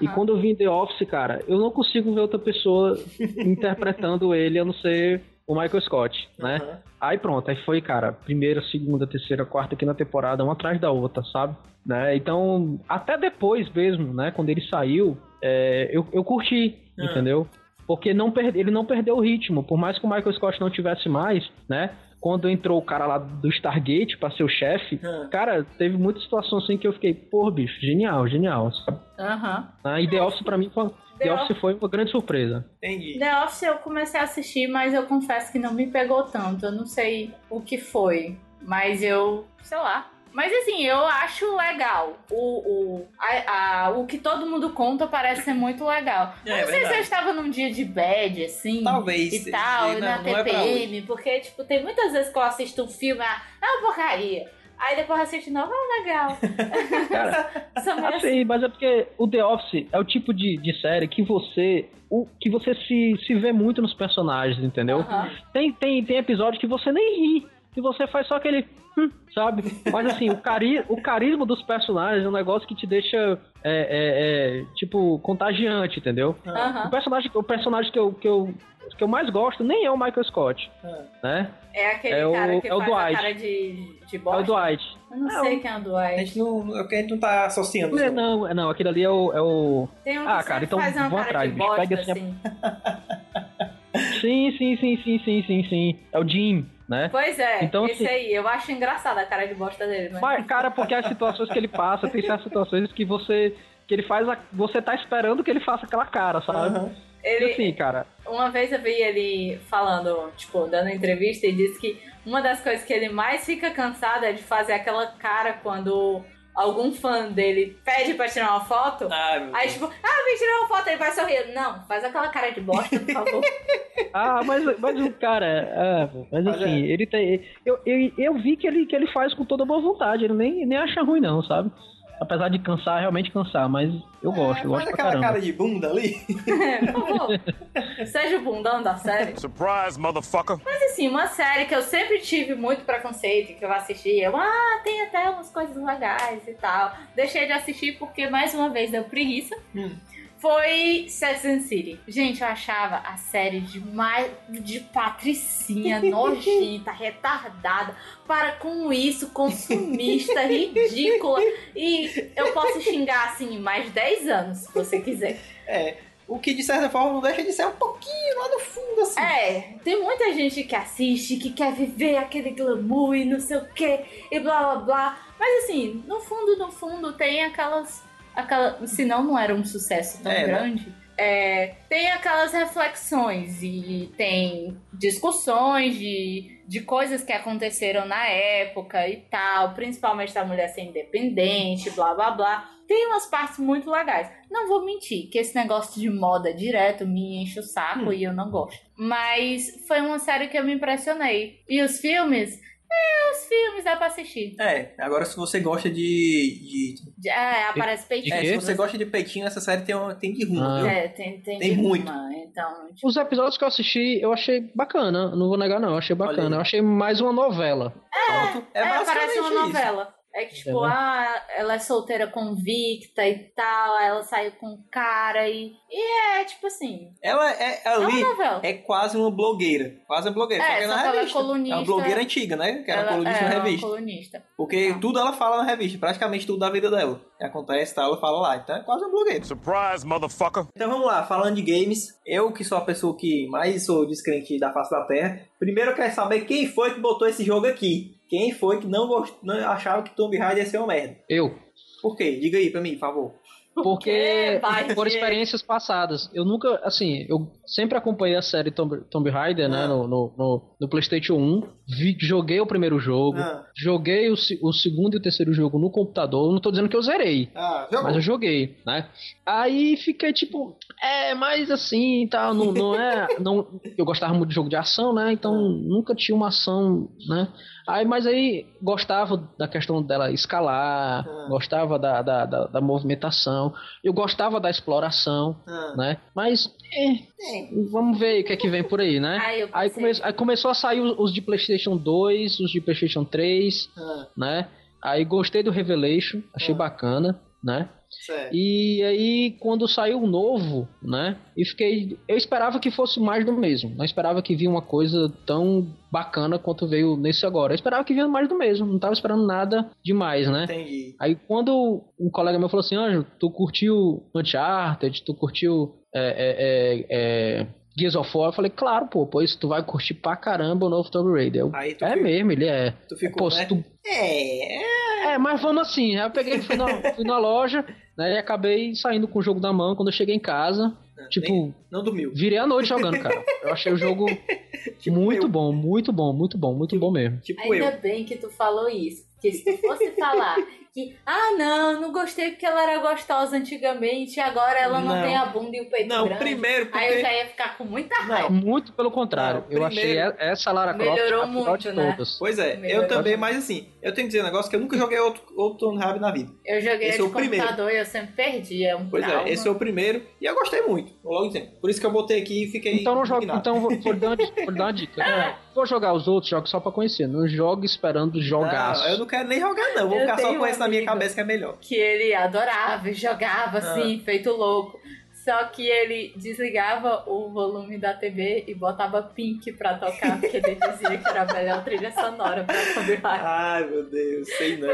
E Aham. quando eu vi The Office, cara, eu não consigo ver outra pessoa interpretando ele a não ser o Michael Scott, né? Aí pronto, aí foi, cara, primeira, segunda, terceira, quarta, quinta temporada, uma atrás da outra, sabe? Né? Então, até depois mesmo, né, quando ele saiu, é, eu, eu curti, Ah. entendeu? Porque não ele não perdeu o ritmo, por mais que o Michael Scott não tivesse mais, né? Quando entrou o cara lá do Stargate pra ser o chefe, Ah. cara, teve muita situação assim que eu fiquei, pô, bicho, genial, genial? Aham. Ah, E The Office pra mim foi, The The Office foi uma grande surpresa. Entendi. The Office eu comecei a assistir, mas eu confesso que não me pegou tanto. Eu não sei o que foi, mas eu, sei lá. Mas assim, eu acho legal. O, o, a- a- o que todo mundo conta parece ser muito legal. É, eu não sei se eu verdade. estava num dia de bad, assim. Talvez. E tal, Não- na não é TPM, porque, tipo, tem muitas vezes que eu assisto um filme, ah, é uma porcaria. Aí depois eu assisto de novo, ah, legal. Cara, assim. Assim, mas é porque o The Office é o tipo de, de série que você. O, que você se, se vê muito nos personagens, entendeu? Aham. Tem, tem, tem episódio que você nem ri. Que você faz só aquele. hum, sabe? Mas assim, o, cari o carisma dos personagens é um negócio que te deixa. é, é, é, tipo, contagiante, entendeu? O personagem, o personagem que eu, que, eu, que eu mais gosto nem é o Michael Scott, Ah. né? É aquele É o- cara que é o faz a Dwight. cara de, de É o bosta. Dwight. Eu não É, sei o- quem é o A Dwight. gente não, é a gente não tá associando. Não, isso, não. não, não, aquele ali é o. É o... Tem um Ah, cara, então vão atrás, bicho. bosta, Pega assim a- assim. Sim, sim, sim, sim, sim, sim, sim. É o Jim, né? Pois é, Então, esse assim- aí. Eu acho engraçada a cara de bosta dele. Mas... Mas, cara, porque as situações que ele passa, tem certas situações que você. que ele faz. A, você tá esperando que ele faça aquela cara, sabe? E Ele, assim, cara. Uma vez eu vi ele falando, tipo, dando entrevista e disse que uma das coisas que ele mais fica cansado é de fazer aquela cara quando algum fã dele pede pra tirar uma foto. Ah, Aí, tipo, ah, vem tirar uma foto, ele vai sorrir. Não, faz aquela cara de bosta, por favor. Ah, mas, mas o cara. Mas Mas assim, é. ele tem. Eu, eu, eu vi que ele, que ele faz com toda boa vontade. Ele nem, nem acha ruim, não, sabe? Apesar de cansar, realmente cansar, mas eu gosto, eu Faz gosto pra aquela caramba. cara de bunda ali. por favor. Seja o bundão da série. Surprise, motherfucker. Mas assim, uma série que eu sempre tive muito preconceito, que eu assisti, eu, ah, tem até umas coisas legais e tal. Deixei de assistir porque, mais uma vez, deu preguiça. Hum. Foi Sex and City. Gente, eu achava a série de, mais, de patricinha, nojenta, retardada. Para com isso, consumista, ridícula. E eu posso xingar, assim, mais 10 anos, se você quiser. É. O que de certa forma não deixa de ser um pouquinho lá no fundo, assim. É, tem muita gente que assiste, que quer viver aquele glamour e não sei o que, e blá blá blá. Mas assim, no fundo, no fundo, tem aquelas. Aquela, senão não era um sucesso tão É, né? grande. É, tem aquelas reflexões e tem discussões de, de coisas que aconteceram na época e tal, principalmente da mulher ser independente, blá blá blá. Tem umas partes muito legais. Não vou mentir que esse negócio de moda direto me enche o saco Hum. e eu não gosto. Mas foi uma série que eu me impressionei. E os filmes? É, os filmes dá pra assistir. É, agora se você gosta de. de- De- É, aparece peitinho. é, se você gosta de peitinho, essa série tem, tem de rumo, Ah. viu? É, tem, tem, Tem de muito. Então, tipo, Os episódios que eu assisti, eu achei bacana. Não vou negar, não. Eu achei bacana. Eu achei mais uma novela. Pronto. É, é, parece uma isso. É que, tipo, Entendeu? ah, ela é solteira convicta e tal, aí ela saiu com um cara e. E é, tipo assim. Ela é É ali. uma novela. É quase uma blogueira. Quase uma blogueira. É, só que só na que ela é colunista. É uma blogueira antiga, né? Que era ela, colunista é, na ela é uma revista. colunista. Porque Ah. tudo ela fala na revista. Praticamente tudo da vida dela. Que acontece, tá? Ela fala lá. Então é quase uma blogueira. Surprise, motherfucker. Então vamos lá, falando de games, eu que sou a pessoa que mais sou descrente da face da Terra, primeiro eu quero saber quem foi que botou esse jogo aqui. Quem foi que não, gost... não achava que Tomb Raider ia ser uma merda? Eu. Por quê? Diga aí pra mim, por favor. Porque por experiências passadas. Eu nunca, assim, eu sempre acompanhei a série Tomb, Tomb Raider, né, Ah. no, no, no, no PlayStation 1. Vi- joguei o primeiro jogo. Ah, Joguei o, o segundo e o terceiro jogo no computador. Não tô dizendo que eu zerei. ah. Mas eu joguei, né? Aí fiquei tipo, é, mas assim, tal, não, não é. Não, eu gostava muito de jogo de ação, né? Então nunca tinha uma ação, né? Aí, mas aí gostava da questão dela escalar, Ah. gostava da, da, da, da movimentação, eu gostava da exploração, Ah, né? Mas, é, vamos ver o que é que vem por aí, né? Aí eu Aí, come, aí começou a sair os os de PlayStation 2, os de PlayStation 3, ah, né? Aí gostei do Revelation, achei Ah. bacana, né? Certo. E aí, quando saiu o novo, né? E fiquei. Eu esperava que fosse mais do mesmo. Não esperava que vinha uma coisa tão bacana quanto veio nesse agora. Eu esperava que vinha mais do mesmo. Não tava esperando nada demais, né? Entendi. Aí quando um colega meu falou assim, Anjo, tu curtiu Uncharted, tu curtiu é, é, é, é, Gears of War, eu falei, claro, pô, pois tu vai curtir pra caramba o novo Tomb Raider. Eu, é mesmo, ele é. tu ficou, Pô, né? tu É, é, mas vamos assim. Eu peguei, fui na, fui na loja, né? E acabei saindo com o jogo na mão. Quando eu cheguei em casa, tipo, nem- não dormiu. virei a noite jogando, cara. Eu achei o jogo Tipo muito eu. bom, muito bom, muito bom, muito bom mesmo. Tipo Ainda eu. bem que tu falou isso. Porque se tu fosse falar que, ah, não, não gostei porque ela era gostosa antigamente e agora ela não, Não. tem a bunda e o peito Não, grande. primeiro porque... Aí eu já ia ficar com muita raiva. Não, Muito pelo contrário. Não, eu achei essa Lara Croft Melhorou a pior de muito, né? todas. Pois é, Melhor. eu também, mas assim, eu tenho que dizer um negócio que eu nunca joguei outro, outro Tomb Raider na vida. Eu joguei Esse de é o primeiro. computador e eu sempre perdi. É um Pois trauma. é, esse é o primeiro e eu gostei muito, logo dizendo. Por isso que eu botei aqui e fiquei Então não joga, então vou, dar uma, di- vou dar uma dica. É, vou jogar os outros jogos só pra conhecer. Não jogue esperando jogar. Eu não quero nem jogar não, vou Eu ficar só com esse na minha amigo. cabeça que é melhor. Que ele adorava e jogava Ah. assim, feito louco. Só que ele desligava o volume da TV e botava Pink pra tocar, porque ele dizia que era a melhor trilha sonora pra Raider. Ai meu Deus, sei não.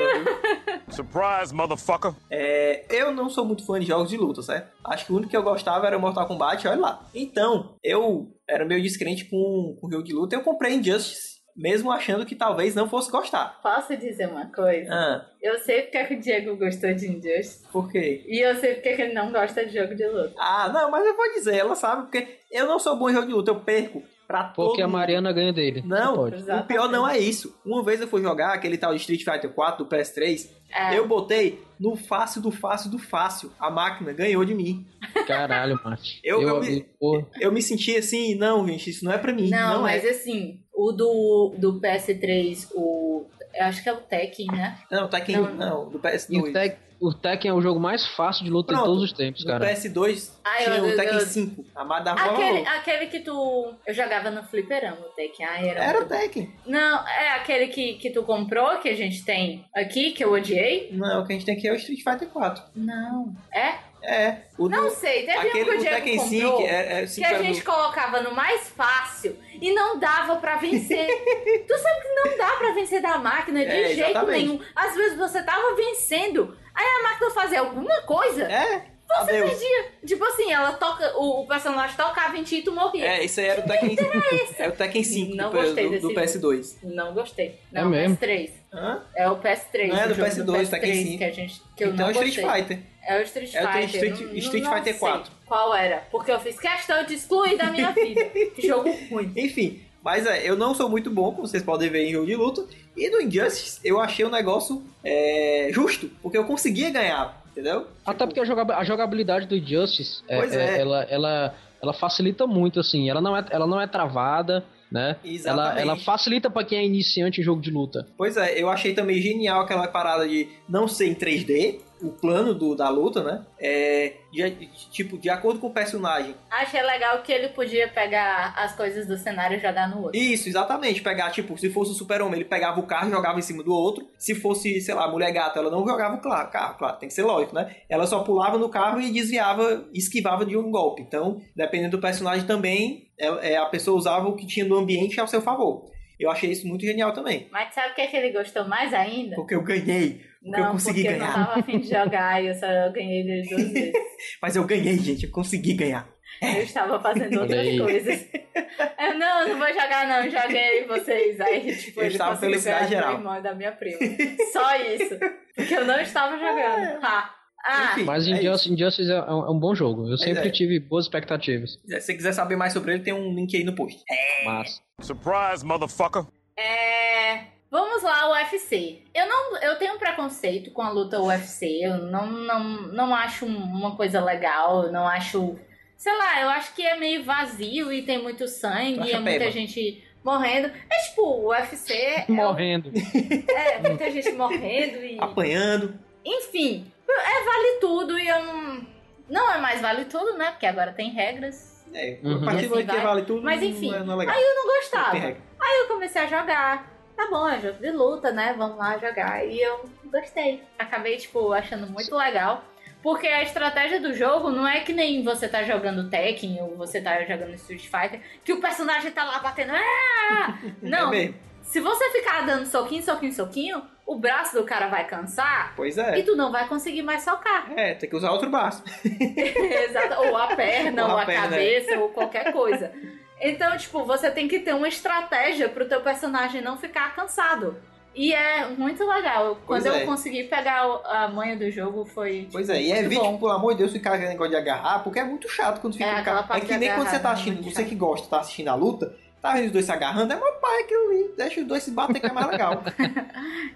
Surprise, motherfucker. É, eu não sou muito fã de jogos de luta, certo? Acho que o único que eu gostava era Mortal Kombat, olha lá. Então, eu era meio descrente com, com jogo de luta e eu comprei Injustice, mesmo achando que talvez não fosse gostar. Posso dizer uma coisa? Ah, Eu sei porque que o Diego gostou de Injustice. por quê? E eu sei porque que ele não gosta de jogo de luta. Ah, não, mas eu vou dizer, ela sabe, porque eu não sou bom em jogo de luta, eu perco pra todo Porque a. Mariana ganha dele. Não, o pior não é isso. Uma vez eu fui jogar aquele tal de Street Fighter 4 do PS3, É, eu botei no fácil do fácil do fácil. A máquina ganhou de mim. Caralho, macho. Eu- eu me- pô, Eu me senti assim, não, gente, isso não é pra mim. Não, Não, mas é. assim, o do, do PS3, o. Eu acho que é o Tekken, né? Não, Tekken, Não. não, do e o, PS2. O Tekken é o jogo mais fácil de luta Pronto. de todos os tempos, No cara. PS2 Ah, tinha eu- o Tekken eu- 5. A mais da Aquele, aquele que tu. Eu jogava no fliperama, o Tekken. Ah, era. Era o. Tekken. Não, é aquele que, que tu comprou, que a gente tem aqui, que eu odiei? Não, o que a gente tem aqui é o Street Fighter 4. Não. É? É, o do, Não sei, teve um que aquele o do Diego Tekken comprou. 5 é, é, que cinco a era do- gente colocava no mais fácil e não dava pra vencer. tu sabe que não dá pra vencer da máquina de É, jeito exatamente. nenhum. Às vezes você tava vencendo, aí a máquina fazia alguma coisa, É, você adeus. perdia. Tipo assim, ela toca, o, o personagem tocava em ti e tu morria. É, esse aí era o Tekken 5. É o Tekken 5 Não do, gostei do, do desse PS2. Não gostei. Não, É mesmo? PS3. Hã? É o PS3. Não é o do jogo PS2, tá aqui PS3 sim. que a gente que eu então é não o Street gostei. Fighter. É o Street É o Fighter. Street- Não- Street não Fighter sei 4. Qual era? Porque eu fiz questão de excluir da minha vida. Jogo ruim. Enfim, mas é, eu não sou muito bom, como vocês podem ver em jogo de luta. E no Injustice eu achei o negócio é, justo, porque eu conseguia ganhar, entendeu? Até porque a, joga- a jogabilidade do Injustice, é, é. é, ela, ela, ela facilita muito, assim. Ela não é, ela não é travada, né? Ela, ela facilita pra quem é iniciante em jogo de luta. Pois é, eu achei também genial aquela parada de não ser em 3D, o plano do, da luta, né? É, de- tipo, de acordo com o personagem. Achei legal que ele podia pegar as coisas do cenário e jogar no outro. Isso, exatamente. Pegar, tipo, se fosse o super-homem, ele pegava o carro e jogava em cima do outro. Se fosse, sei lá, a mulher gata, ela não jogava o carro, claro, tem que ser lógico, né? Ela só pulava no carro e desviava, esquivava de um golpe. Então, dependendo do personagem também, é, é, a pessoa usava o que tinha no ambiente ao seu favor. Eu achei isso muito genial também. Mas sabe o que, é que ele gostou mais ainda? Porque eu ganhei. Porque eu consegui porque ganhar. eu não tava afim de jogar e eu só ganhei duas vezes. Mas eu ganhei, gente. Eu consegui ganhar. Eu estava fazendo outras coisas. Eu, não, não vou jogar não, já ganhei vocês. Aí, tipo, Eu ele estava conseguiu felicidade geral. meu irmão e da minha prima. Só isso. Porque eu não estava jogando. Ha. Ah, Enfim. Mas é Injustice, Injustice é, é um é um bom jogo. Eu sempre é. tive boas expectativas. Se você quiser saber mais sobre ele, tem um link aí no post. Mas. Surprise, motherfucker. É, Vamos lá, UFC. Eu não, eu tenho preconceito com a luta UFC. Eu não, não, não acho uma coisa legal. Eu não acho, sei lá, eu acho que é meio vazio e tem muito sangue, e é muita gente morrendo. É tipo, o UFC é, Morrendo. é muita gente morrendo e Apanhando. enfim, é vale tudo e eu não não é mais vale tudo, né? Porque agora tem regras. É, Uhum. a partir do assim que vale tudo, Mas enfim, não é, não é legal. Aí eu não gostava. Aí eu comecei a jogar. Tá bom, é jogo de luta, né? Vamos lá jogar. E eu gostei. Acabei, tipo, achando muito legal. Porque a estratégia do jogo não é que nem você tá jogando Tekken ou você tá jogando Street Fighter, que o personagem tá lá batendo. "Ah!" Não. É. Se você ficar dando soquinho, soquinho, soquinho, o braço do cara vai cansar Pois e é. tu não vai conseguir mais socar. É, tem que usar outro braço. Exato. Ou a perna, Ou ou a perna, cabeça, ou qualquer coisa. Então, tipo, você tem que ter uma estratégia pro teu personagem não ficar cansado. E é muito legal. Quando é. eu consegui pegar a manha do jogo, foi. Pois é, e evite, bom. pelo amor de Deus, ficar aquele negócio de agarrar, porque é muito chato quando fica É, cara. É que nem quando você tá agarrar, assistindo, muito você que gosta, tá assistindo a luta, tá vendo os dois se agarrando, é uma pai aquilo ali. Deixa os dois se bater que é mais legal.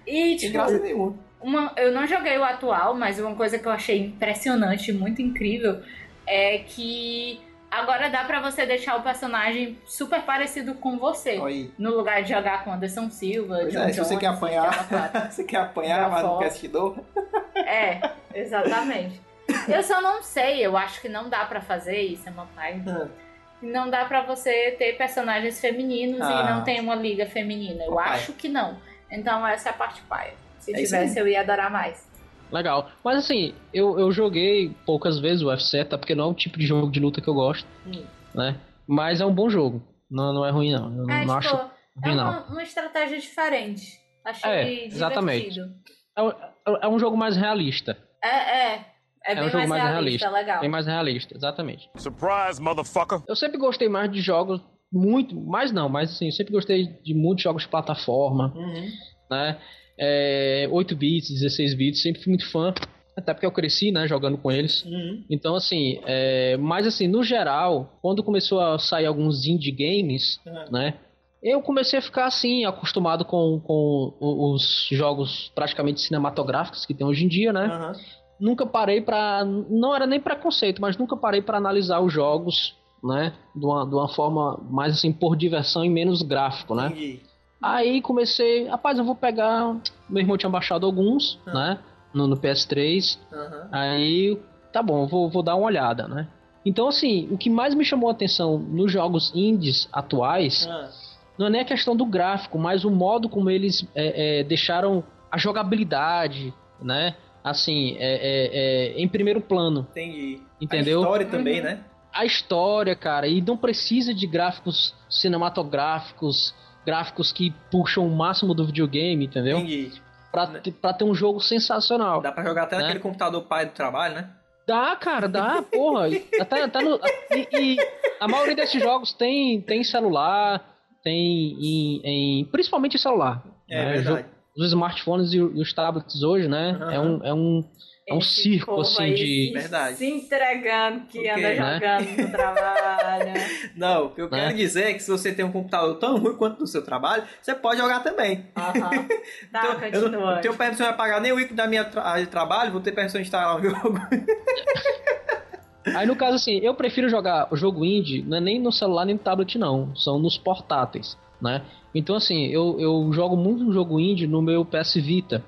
E, tipo, graça nenhuma. uma, eu não joguei o atual, mas uma coisa que eu achei impressionante, muito incrível, é que agora dá pra você deixar o personagem super parecido com você. Aí. No lugar de jogar com Anderson Silva, Pois John é, se você quer apanhar, você quer apanhar, mas não quer assistir dor. É, exatamente. Eu só não sei, eu acho que não dá pra fazer isso, é uma pai. Ah. Não dá pra você ter personagens femininos Ah. e não ter uma liga feminina. Eu Papai. acho que não. Então essa é a parte paia. Se É tivesse, eu ia adorar mais. Legal. Mas assim, eu, eu joguei poucas vezes o UFC, até porque não é o tipo de jogo de luta que eu gosto. Hum. Né? Mas é um bom jogo. Não, não é ruim, não. Eu É, não tipo, acho é ruim, não. uma, uma estratégia diferente. Achei É, exatamente. divertido. É, um- é um jogo mais realista. É, é. É, É bem um jogo mais, mais realista, realista. legal. Bem mais realista, exatamente. Surprise, motherfucker. Eu sempre gostei mais de jogos, muito, mais não, mas assim, eu sempre gostei de muitos jogos de plataforma, Uhum. né? É, 8 bits, 16 bits, sempre fui muito fã, até porque eu cresci, né, jogando com eles. Uhum. Então, assim, é, mas assim, no geral, quando começou a sair alguns indie games, Ah. né? Eu comecei a ficar assim, acostumado com, com os jogos praticamente cinematográficos que tem hoje em dia, né? Aham. Nunca parei pra. Não era nem preconceito, mas nunca parei pra analisar os jogos, né? De uma, de uma forma mais assim, por diversão e menos gráfico, né? Entendi. Aí comecei, rapaz, eu vou pegar. Meu irmão tinha baixado alguns, Ah. né? No, no PS3. Aham. Aí, tá bom, vou, vou dar uma olhada, né? Então, assim, o que mais me chamou a atenção nos jogos indies atuais Ah. não é nem a questão do gráfico, mas o modo como eles é, é, deixaram a jogabilidade, né? Assim, é, é, é, em primeiro plano, Entendi. entendeu? A história também, né? a história, cara, e não precisa de gráficos cinematográficos, gráficos que puxam o máximo do videogame, entendeu? Entendi. Pra, te- pra ter um jogo sensacional. Dá pra jogar até Né? naquele computador pai do trabalho, né? Dá, cara, dá, porra. Até, no, e, e a maioria desses jogos tem, tem celular, tem em, em- principalmente celular. É né? verdade. Os smartphones e os tablets hoje, né? Aham. É um, é um, é um Esse circo, assim, de... Se, Verdade. se entregando que Ok, anda né? jogando no trabalho. Não, o que eu Né? quero dizer é que se você tem um computador tão ruim quanto do seu trabalho, você pode jogar também. Aham. Tá, Então, eu não, continua. não tenho permissão de pagar nem o ícone da minha tra- área de trabalho, vou ter permissão de instalar um jogo. Aí, no caso, assim, eu prefiro jogar o jogo indie, não é nem no celular nem no tablet, não. São nos portáteis, né? Então, assim, eu, eu jogo muito jogo indie no meu PS Vita,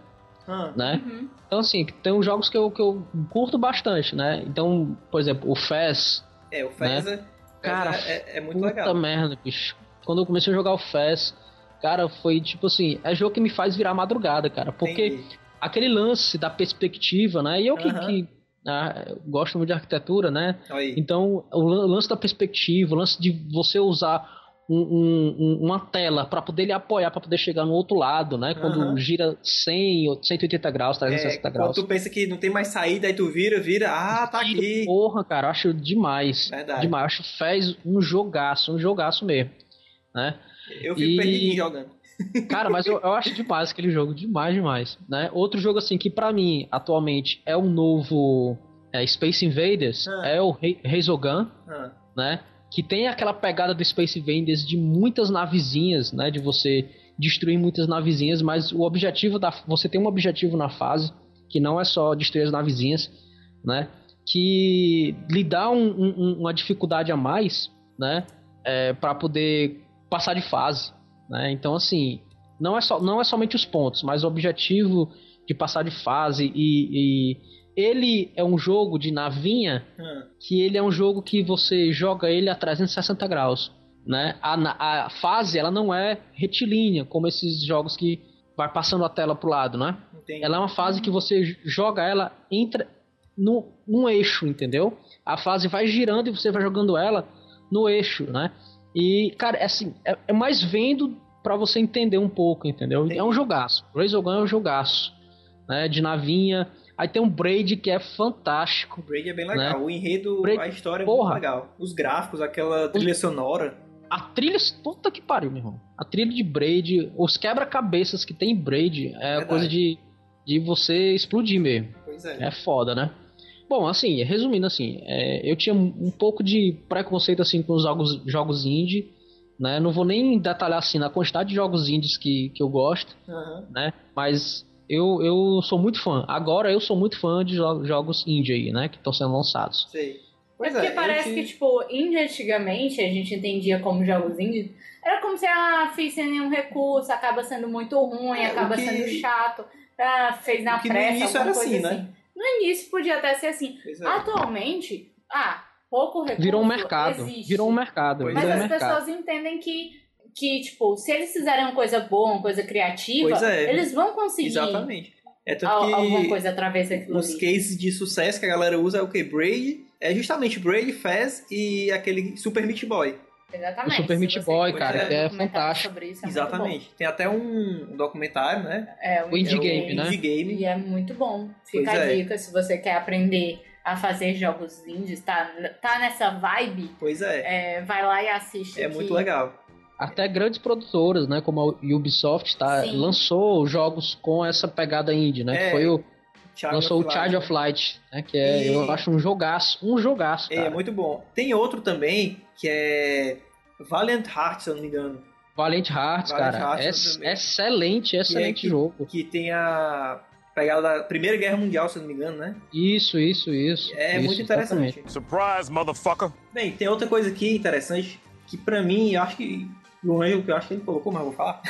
Ah, né? Uhum. Então, assim, tem uns jogos que eu, que eu curto bastante, né? Então, por exemplo, o Fez. É, o Fez é, Cara, é, é muito puta legal. merda, bicho. Quando eu comecei a jogar o Fez, cara, foi tipo assim, é jogo que me faz virar madrugada, cara. Porque Entendi. aquele lance da perspectiva, né? E eu que, Aham. que ah, eu gosto muito de arquitetura, né? Aí. Então, o lan- lance da perspectiva, o lance de você usar um- um- um- uma tela para poder lhe apoiar, para poder chegar no outro lado, né? Quando Aham. gira 100 ou 180 graus, É, 360 quando graus. tu pensa que não tem mais saída, aí tu vira, vira, ah, tá aqui. Porra, cara, eu acho demais. Verdade. Demais. Acho fez um jogaço, um jogaço mesmo. Né? Eu fico E- perdidinho jogando. Cara, mas eu, eu acho demais aquele jogo, demais, demais. Né? Outro jogo assim que pra mim, atualmente, é o novo é, Space Invaders, Ah. é o Reizogun, Ah, né? Que tem aquela pegada do Space Invaders de muitas navezinhas, né? De você destruir muitas navezinhas, mas o objetivo da você tem um objetivo na fase que não é só destruir as navezinhas, né? Que lhe dá um- um- uma dificuldade a mais, né? É, para poder passar de fase, né? Então assim, não é só não é somente os pontos, mas o objetivo de passar de fase e, e ele é um jogo de navinha ah, que ele é um jogo que você joga ele a 360 graus, né? A, a fase ela não é retilínea como esses jogos que vai passando a tela pro lado, né? entendi. Ela é uma fase que você joga ela entre no, num eixo, entendeu? A fase vai girando e você vai jogando ela no eixo, né? E cara, é assim, é, é mais vendo pra você entender um pouco, entendeu? É um jogaço. Razorgun é um jogaço, né? De navinha. Aí tem um Braid que é fantástico. O Braid é bem legal. Né? O enredo, Braid- a história é Porra. muito legal. Os gráficos, aquela trilha sonora. A trilha, puta que pariu, meu irmão. A trilha de Braid, os quebra-cabeças que tem em Braid é Verdade. coisa de, de você explodir mesmo. Pois é. É foda, né? Bom, assim, resumindo assim, é, eu tinha um pouco de preconceito assim com os jogos, jogos indie, né? Não vou nem detalhar assim na quantidade de jogos indies que, que eu gosto, Aham. né? Mas eu, eu sou muito fã. Agora eu sou muito fã de jo- jogos indie aí, né? Que estão sendo lançados. Sei. É Pois porque é, parece te- que, tipo, indie antigamente, a gente entendia como jogos indie, era como se, ah, fiz sem nenhum recurso, acaba sendo muito ruim, É, acaba que- sendo chato, ah, fez na que no pressa, início alguma era coisa assim, assim. né? No início podia até ser assim. É. Atualmente, ah, pouco recurso Virou um mercado. existe. Virou um mercado. Pois Mas é. as mercado. pessoas entendem que, que, tipo, se eles fizerem uma coisa boa, uma coisa criativa, é. eles vão conseguir Exatamente. É tanto al- que alguma coisa através daquilo os ali. cases de sucesso que a galera usa é o que? Braid. É justamente Braid, Fez e aquele Super Meat Boy. Exatamente. O Super Meat Boy, cara, é documentário fantástico. sobre isso, é Exatamente. Tem até um documentário, né? É, O Indie É Game, né? Indie Game. E é muito bom. Fica Pois a é. dica se você quer aprender a fazer jogos indies, tá, tá nessa vibe, Pois é. é, vai lá e assiste. É, muito legal. Até grandes produtoras, né? Como a Ubisoft, tá, Sim. lançou jogos com essa pegada indie, né? É, que foi o, Child lançou o Charge Light. of Light, né? Que é, E- eu acho um jogaço, um jogaço, É, cara. é muito bom. Tem outro também que é Valiant Heart, se eu não me engano. Valiant Hearts, Valiant cara. Hearts Ex- também. excelente, excelente que- jogo. Que tem a pegada da Primeira Guerra Mundial, se eu não me engano, né? Isso, isso, isso. É isso, muito interessante. exatamente. Surprise, motherfucker. Bem, tem outra coisa aqui interessante que pra mim, eu acho que o Ângelo, que eu acho que ele colocou, mas eu vou falar.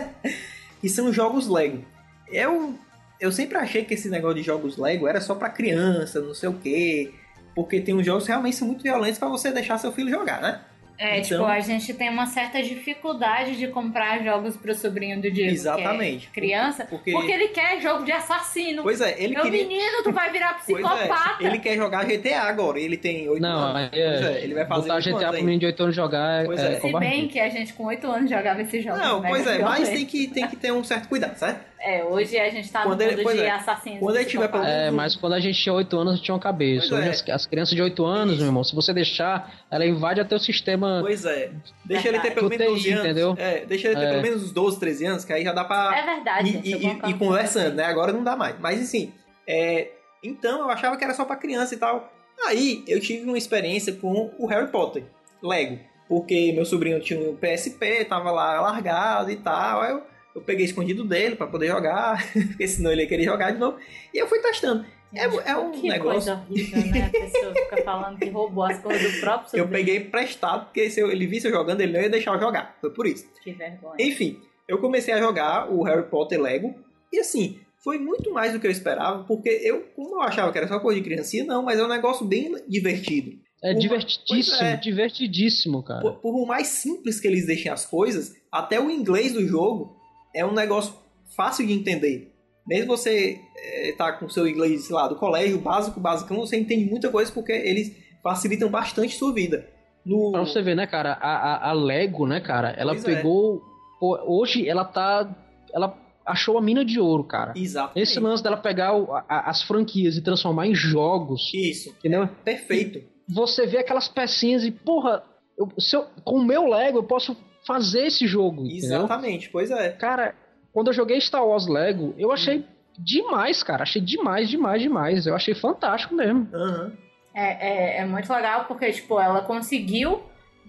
que são jogos Lego. Eu, eu sempre achei que esse negócio de jogos Lego era só pra criança, não sei o quê. Porque tem uns jogos que realmente são muito violentos pra você deixar seu filho jogar, né? É, Então- tipo, a gente tem uma certa dificuldade de comprar jogos pro sobrinho do Diego, Exatamente. que é criança, Porque, porque ele quer jogo de assassino. pois é, ele Meu queria. menino, tu vai virar Pois psicopata. é, ele quer jogar GTA agora, ele tem 8 Não, anos. Pois é, é, ele vai fazer botar 8 GTA pro menino de 8 anos jogar Pois é, é. Se bem que a gente com 8 anos jogava esses jogos. Não, mega pois é, mas tem que, tem que ter um certo cuidado, certo? É, hoje a gente tá Quando no ele- mundo pois de é. assassinos. Quando ele tiver psicopatas. É, mas quando a gente tinha 8 anos, tinha uma cabeça. Pois Hoje é. as, as crianças de 8 anos, meu irmão, se você deixar, ela invade até o sistema. Pois é. Deixa ele ter pelo menos TI, 12 anos. entendeu? É, deixa ele ter É. pelo menos uns 12, 13 anos, que aí já dá pra É verdade. gente, concordo ir com conversando, você. né? Agora não dá mais. Mas assim, é, então eu achava que era só pra criança e tal. Aí eu tive uma experiência com o Harry Potter, Lego. Porque meu sobrinho tinha um PSP, tava lá largado e tal. Aí eu, eu peguei escondido dele pra poder jogar, porque senão ele ia querer jogar de novo. E eu fui testando. É- é um que negócio- coisa horrível, né? A pessoa fica falando que roubou as coisas do próprio Eu peguei emprestado, porque se eu- ele visse eu jogando, ele não ia deixar eu jogar. Foi por isso. Que vergonha. Enfim, eu comecei a jogar o Harry Potter Lego e assim, foi muito mais do que eu esperava, porque eu, como eu achava que era só coisa de criancinha, não, mas é um negócio bem divertido. É Uma- divertidíssimo, é. divertidíssimo, cara. Por, por mais simples que eles deixem as coisas, até o inglês do jogo é um negócio fácil de entender. Mesmo você eh, tá com o seu inglês, sei lá, do colégio, básico, basicão, você entende muita coisa porque eles facilitam bastante sua vida. No... Pra você ver, né, cara, a, a, a Lego, né, cara, ela Pois é. pegou. pô, hoje ela tá. Ela achou a mina de ouro, cara. Exatamente. Esse lance dela pegar a- as franquias e transformar em jogos, Isso. entendeu? Perfeito. Você vê aquelas pecinhas e, porra, eu- eu- com o meu Lego eu posso fazer esse jogo, entendeu? Exatamente. Pois é. Cara, quando eu joguei Star Wars Lego, eu achei demais, cara. Achei demais, demais, demais. Eu achei fantástico mesmo. Aham. É, é, é muito legal porque, tipo, ela conseguiu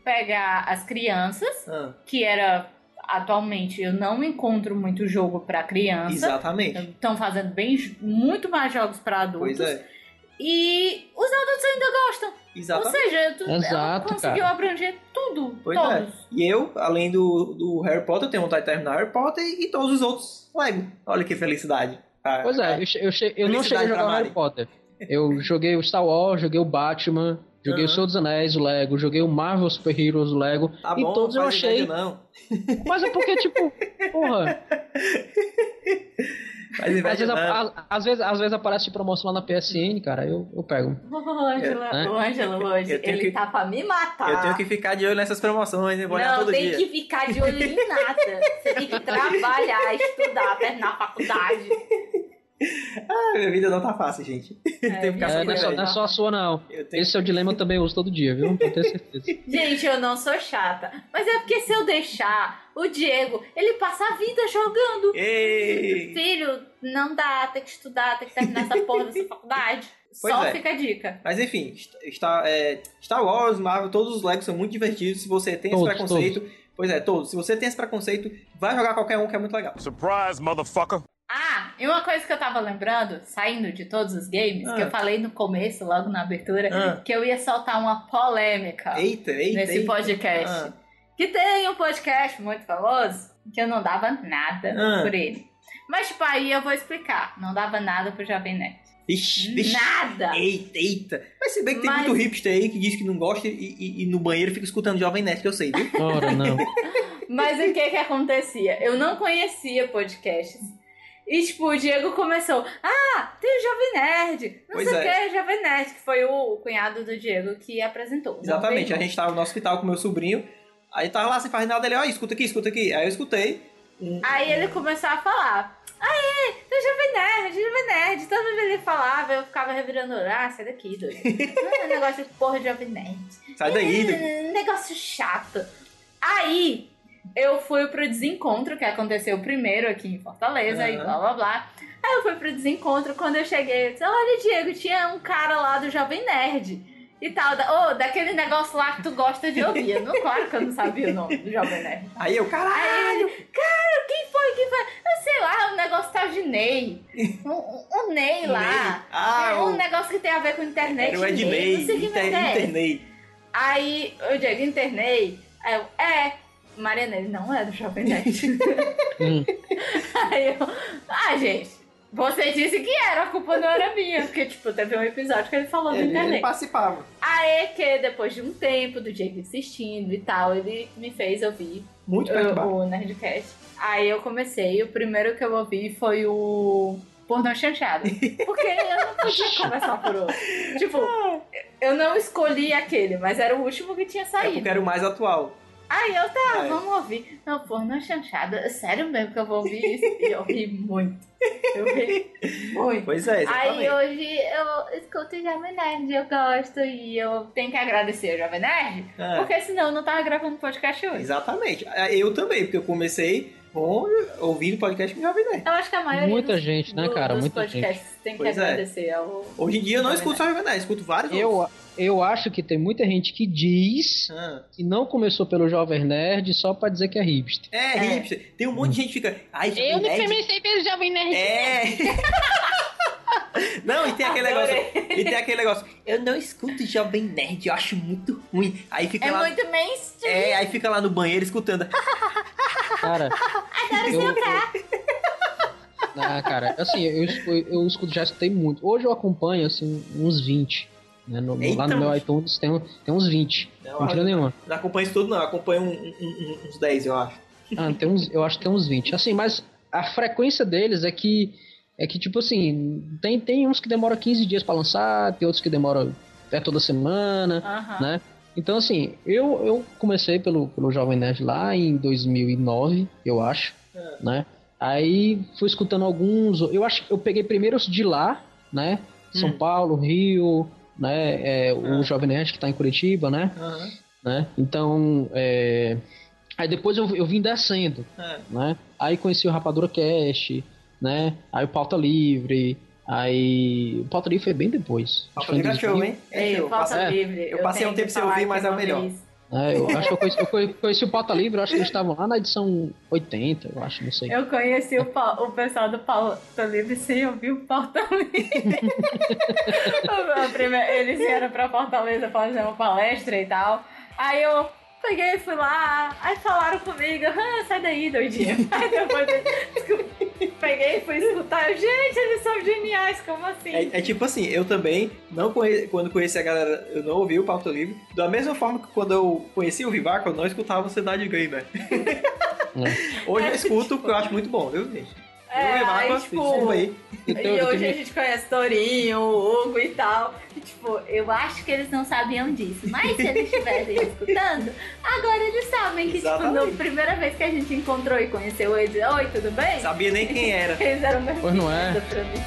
pegar as crianças, Ah, que era atualmente eu não encontro muito jogo pra criança. exatamente. Estão fazendo bem muito mais jogos pra adultos. Pois é. E os adultos ainda gostam. Ou Exatamente. seja, tu, ela Exato, conseguiu cara. abranger tudo. Pois todos. é. E eu, além do, do Harry Potter, tenho vontade de terminar Harry Potter e, e todos os outros Lego. Olha que felicidade. Ah, Pois é, eu, che- eu, che- eu não cheguei a jogar o Harry. Potter. Eu joguei o Star Wars, joguei o Batman, joguei o Aham. Senhor dos Anéis, o Lego, joguei o Marvel Super Heroes, o Lego. Tá e bom, todos eu achei. não. Mas é porque, tipo, porra, às vezes, a- às vezes, às vezes aparece de promoção lá na PSN, cara, eu, eu pego. O Ângela, É. o Ângelo hoje, ele que- tá pra me matar. Eu tenho que ficar de olho nessas promoções, eu vou olhar Não, todo tem dia. que ficar de olho em nada. Você tem que trabalhar, estudar, terminar a faculdade. Ah, minha vida não tá fácil, gente. É, Tem que ficar É, só não, é só, não é só a sua, não. Esse é o dilema que eu também uso todo dia, viu? Pra ter certeza. Gente, eu não sou chata. Mas é porque se eu deixar o Diego, ele passa a vida jogando. Ei! Filho, não dá, tem que estudar, tem que terminar essa porra dessa faculdade. Pois Só é. fica a dica. Mas enfim, está, é, Star Wars, Marvel, todos os Legos são muito divertidos. Se você tem Todos, esse preconceito, pois é, todos. Se você tem esse preconceito, vai jogar qualquer um que é muito legal. Surprise, motherfucker. Ah, e uma coisa que eu tava lembrando, saindo de todos os games, Ah. que eu falei no começo, logo na abertura, Ah. que eu ia soltar uma polêmica Eita, eita, nesse eita. podcast. Ah. Que tem um podcast muito famoso que eu não dava nada Ah. por ele. Mas, tipo, aí eu vou explicar. Não dava nada pro Jovem Nerd. Vixe, vixe. Nada! Eita, eita. Mas se bem que tem Mas- muito hipster aí que diz que não gosta e, e- e no banheiro fica escutando Jovem Nerd, que eu sei, viu? Ora, não. Mas o que que acontecia? Eu não conhecia podcasts. E, tipo, o Diego começou, ah, tem o Jovem Nerd, não Pois sei o é. que, Jovem Nerd, que foi o cunhado do Diego que apresentou. Exatamente. A gente tava no hospital com meu sobrinho. Aí tava lá sem fazer nada, ele, ó, escuta aqui, escuta aqui. Aí eu escutei. Aí ele começou a falar, aê, tem o Jovem Nerd, Jovem Nerd. Toda vez ele falava, eu ficava revirando, ah, sai daqui, doido. Ah, negócio de porra de Jovem Nerd. Sai daí, doido. Hum, negócio chato. Aí, eu fui pro desencontro, que aconteceu primeiro aqui em Fortaleza, e Aham. blá blá blá. Aí eu fui pro desencontro, quando eu cheguei, eu disse, olha, Diego, tinha um cara lá do Jovem Nerd. E tal, da, ô, daquele negócio lá que tu gosta de ouvir. Eu Não, claro que eu não sabia o nome do Jovem Nerd. Aí eu, caralho. Aí cara, quem foi? Quem foi? Eu sei lá, o negócio tá de Ney. Um, um- um Ney lá. Ney. Ah, É um o- negócio que tem a ver com internet. O Ednei, Não sei que inter, é internei. Aí eu Diego, internei. Aí eu, é. Mariana, ele não é do Jovem Nerd. Hum. Aí eu, ah, gente, você disse que era, a culpa não era minha. Porque, tipo, teve um episódio que ele falou do Ele, ele internet. participava. Aí que depois de um tempo do Diego insistindo e tal, ele me fez ouvir Muito o, o Nerdcast. Aí eu comecei, o primeiro que eu ouvi foi o Pornô Chanchado. Porque eu não podia começar por outro. Tipo, eu não escolhi aquele, mas era o último que tinha É porque saído. era o mais atual. Aí eu, tá, É. vamos ouvir. Não, Pornô Chanchado, é sério mesmo que eu vou ouvir isso? E eu ri muito. Eu ri muito. Pois é, exatamente. Aí hoje eu escuto o Jovem Nerd, eu gosto e eu tenho que agradecer o Jovem Nerd, É. porque senão eu não tava gravando podcast hoje. Exatamente. É, Eu também, porque eu comecei com, ouvindo podcast com Jovem Nerd. Eu acho que a maioria Muita dos, gente, né, cara? dos Muita podcasts tem que Pois é. agradecer ao... Hoje em dia eu não escuto só Jovem Nerd, escuto vários outros. Eu, eu acho que tem muita gente que diz Ah. que não começou pelo Jovem Nerd só pra dizer que é hipster. É, É. hipster. Tem um monte de gente que fica. Ai, Jovem Nerd. comecei pelo Jovem Nerd. É. Não, e tem aquele negócio. Adorei. E tem aquele negócio. Eu não escuto Jovem Nerd, eu acho muito ruim. Aí fica É lá. muito mainstream. É, aí fica lá no banheiro escutando. Cara, eu, Ah, cara, assim, eu, eu, eu escuto, já escutei muito. Hoje eu acompanho, assim, uns 20. Né? No, no, lá no Eita. meu iTunes tem, tem uns 20. Não, Mentira nenhuma. Não acompanho isso tudo, não. Acompanho um- um- uns 10, eu acho. Ah, tem uns, eu acho que tem uns 20. Assim, mas a frequência deles é que, é que tipo assim, tem, tem uns que demoram 15 dias pra lançar, tem outros que demoram até toda semana, né? Então, assim, eu, eu comecei pelo, pelo Jovem Nerd lá em 2009, eu acho, É. né? Aí fui escutando alguns, eu acho que eu peguei primeiro os de lá, né? São Hum. Paulo, Rio, né? É, o Ah. Jovem Nerd que tá em Curitiba, né? Aham. né? Então, é... aí depois eu, eu vim descendo, É. né? Aí conheci o Rapadura Cast, né? Aí o Pauta Livre, aí o Pauta Livre foi bem depois. Acho Pauta que foi em Livre é show, 2000, hein? É Passa- É. livre. eu passei tenho um tempo sem ouvir, mas é o melhor. vez- né? Eu acho que eu conheci, eu conhe- conheci o Pauta Livre, acho que eles estavam lá na edição 80, eu acho, não sei. Eu conheci o, o pessoal do Pauta Livre sem ouvir o Pauta Livre. Primeira- Eles vieram pra Fortaleza fazer uma palestra e tal. Aí eu peguei e fui lá, aí falaram comigo, ah, sai daí, doidinho. Aí depois eu peguei e fui escutar. Eu, Gente, eles são geniais, como assim? É, é tipo assim, eu também, não conhe... quando conheci a galera, eu não ouvi o Pauta Livre. Da mesma forma que quando eu conheci o Vivaco, eu não escutava o Cidade Gamer. Hoje eu escuto, porque eu acho muito bom, viu, gente? É, o Vivaco, aí, tipo, desculpa aí. Então, E eu hoje a gente conhece Torinho, o Hugo e tal. E, tipo, eu acho que eles não sabiam disso. Mas se eles estivessem escutando, agora eles sabem que, tipo, Exatamente. na primeira vez que a gente encontrou e conheceu eles, oi, tudo bem? Sabia nem quem era. Eles eram Pois não é. pra mim.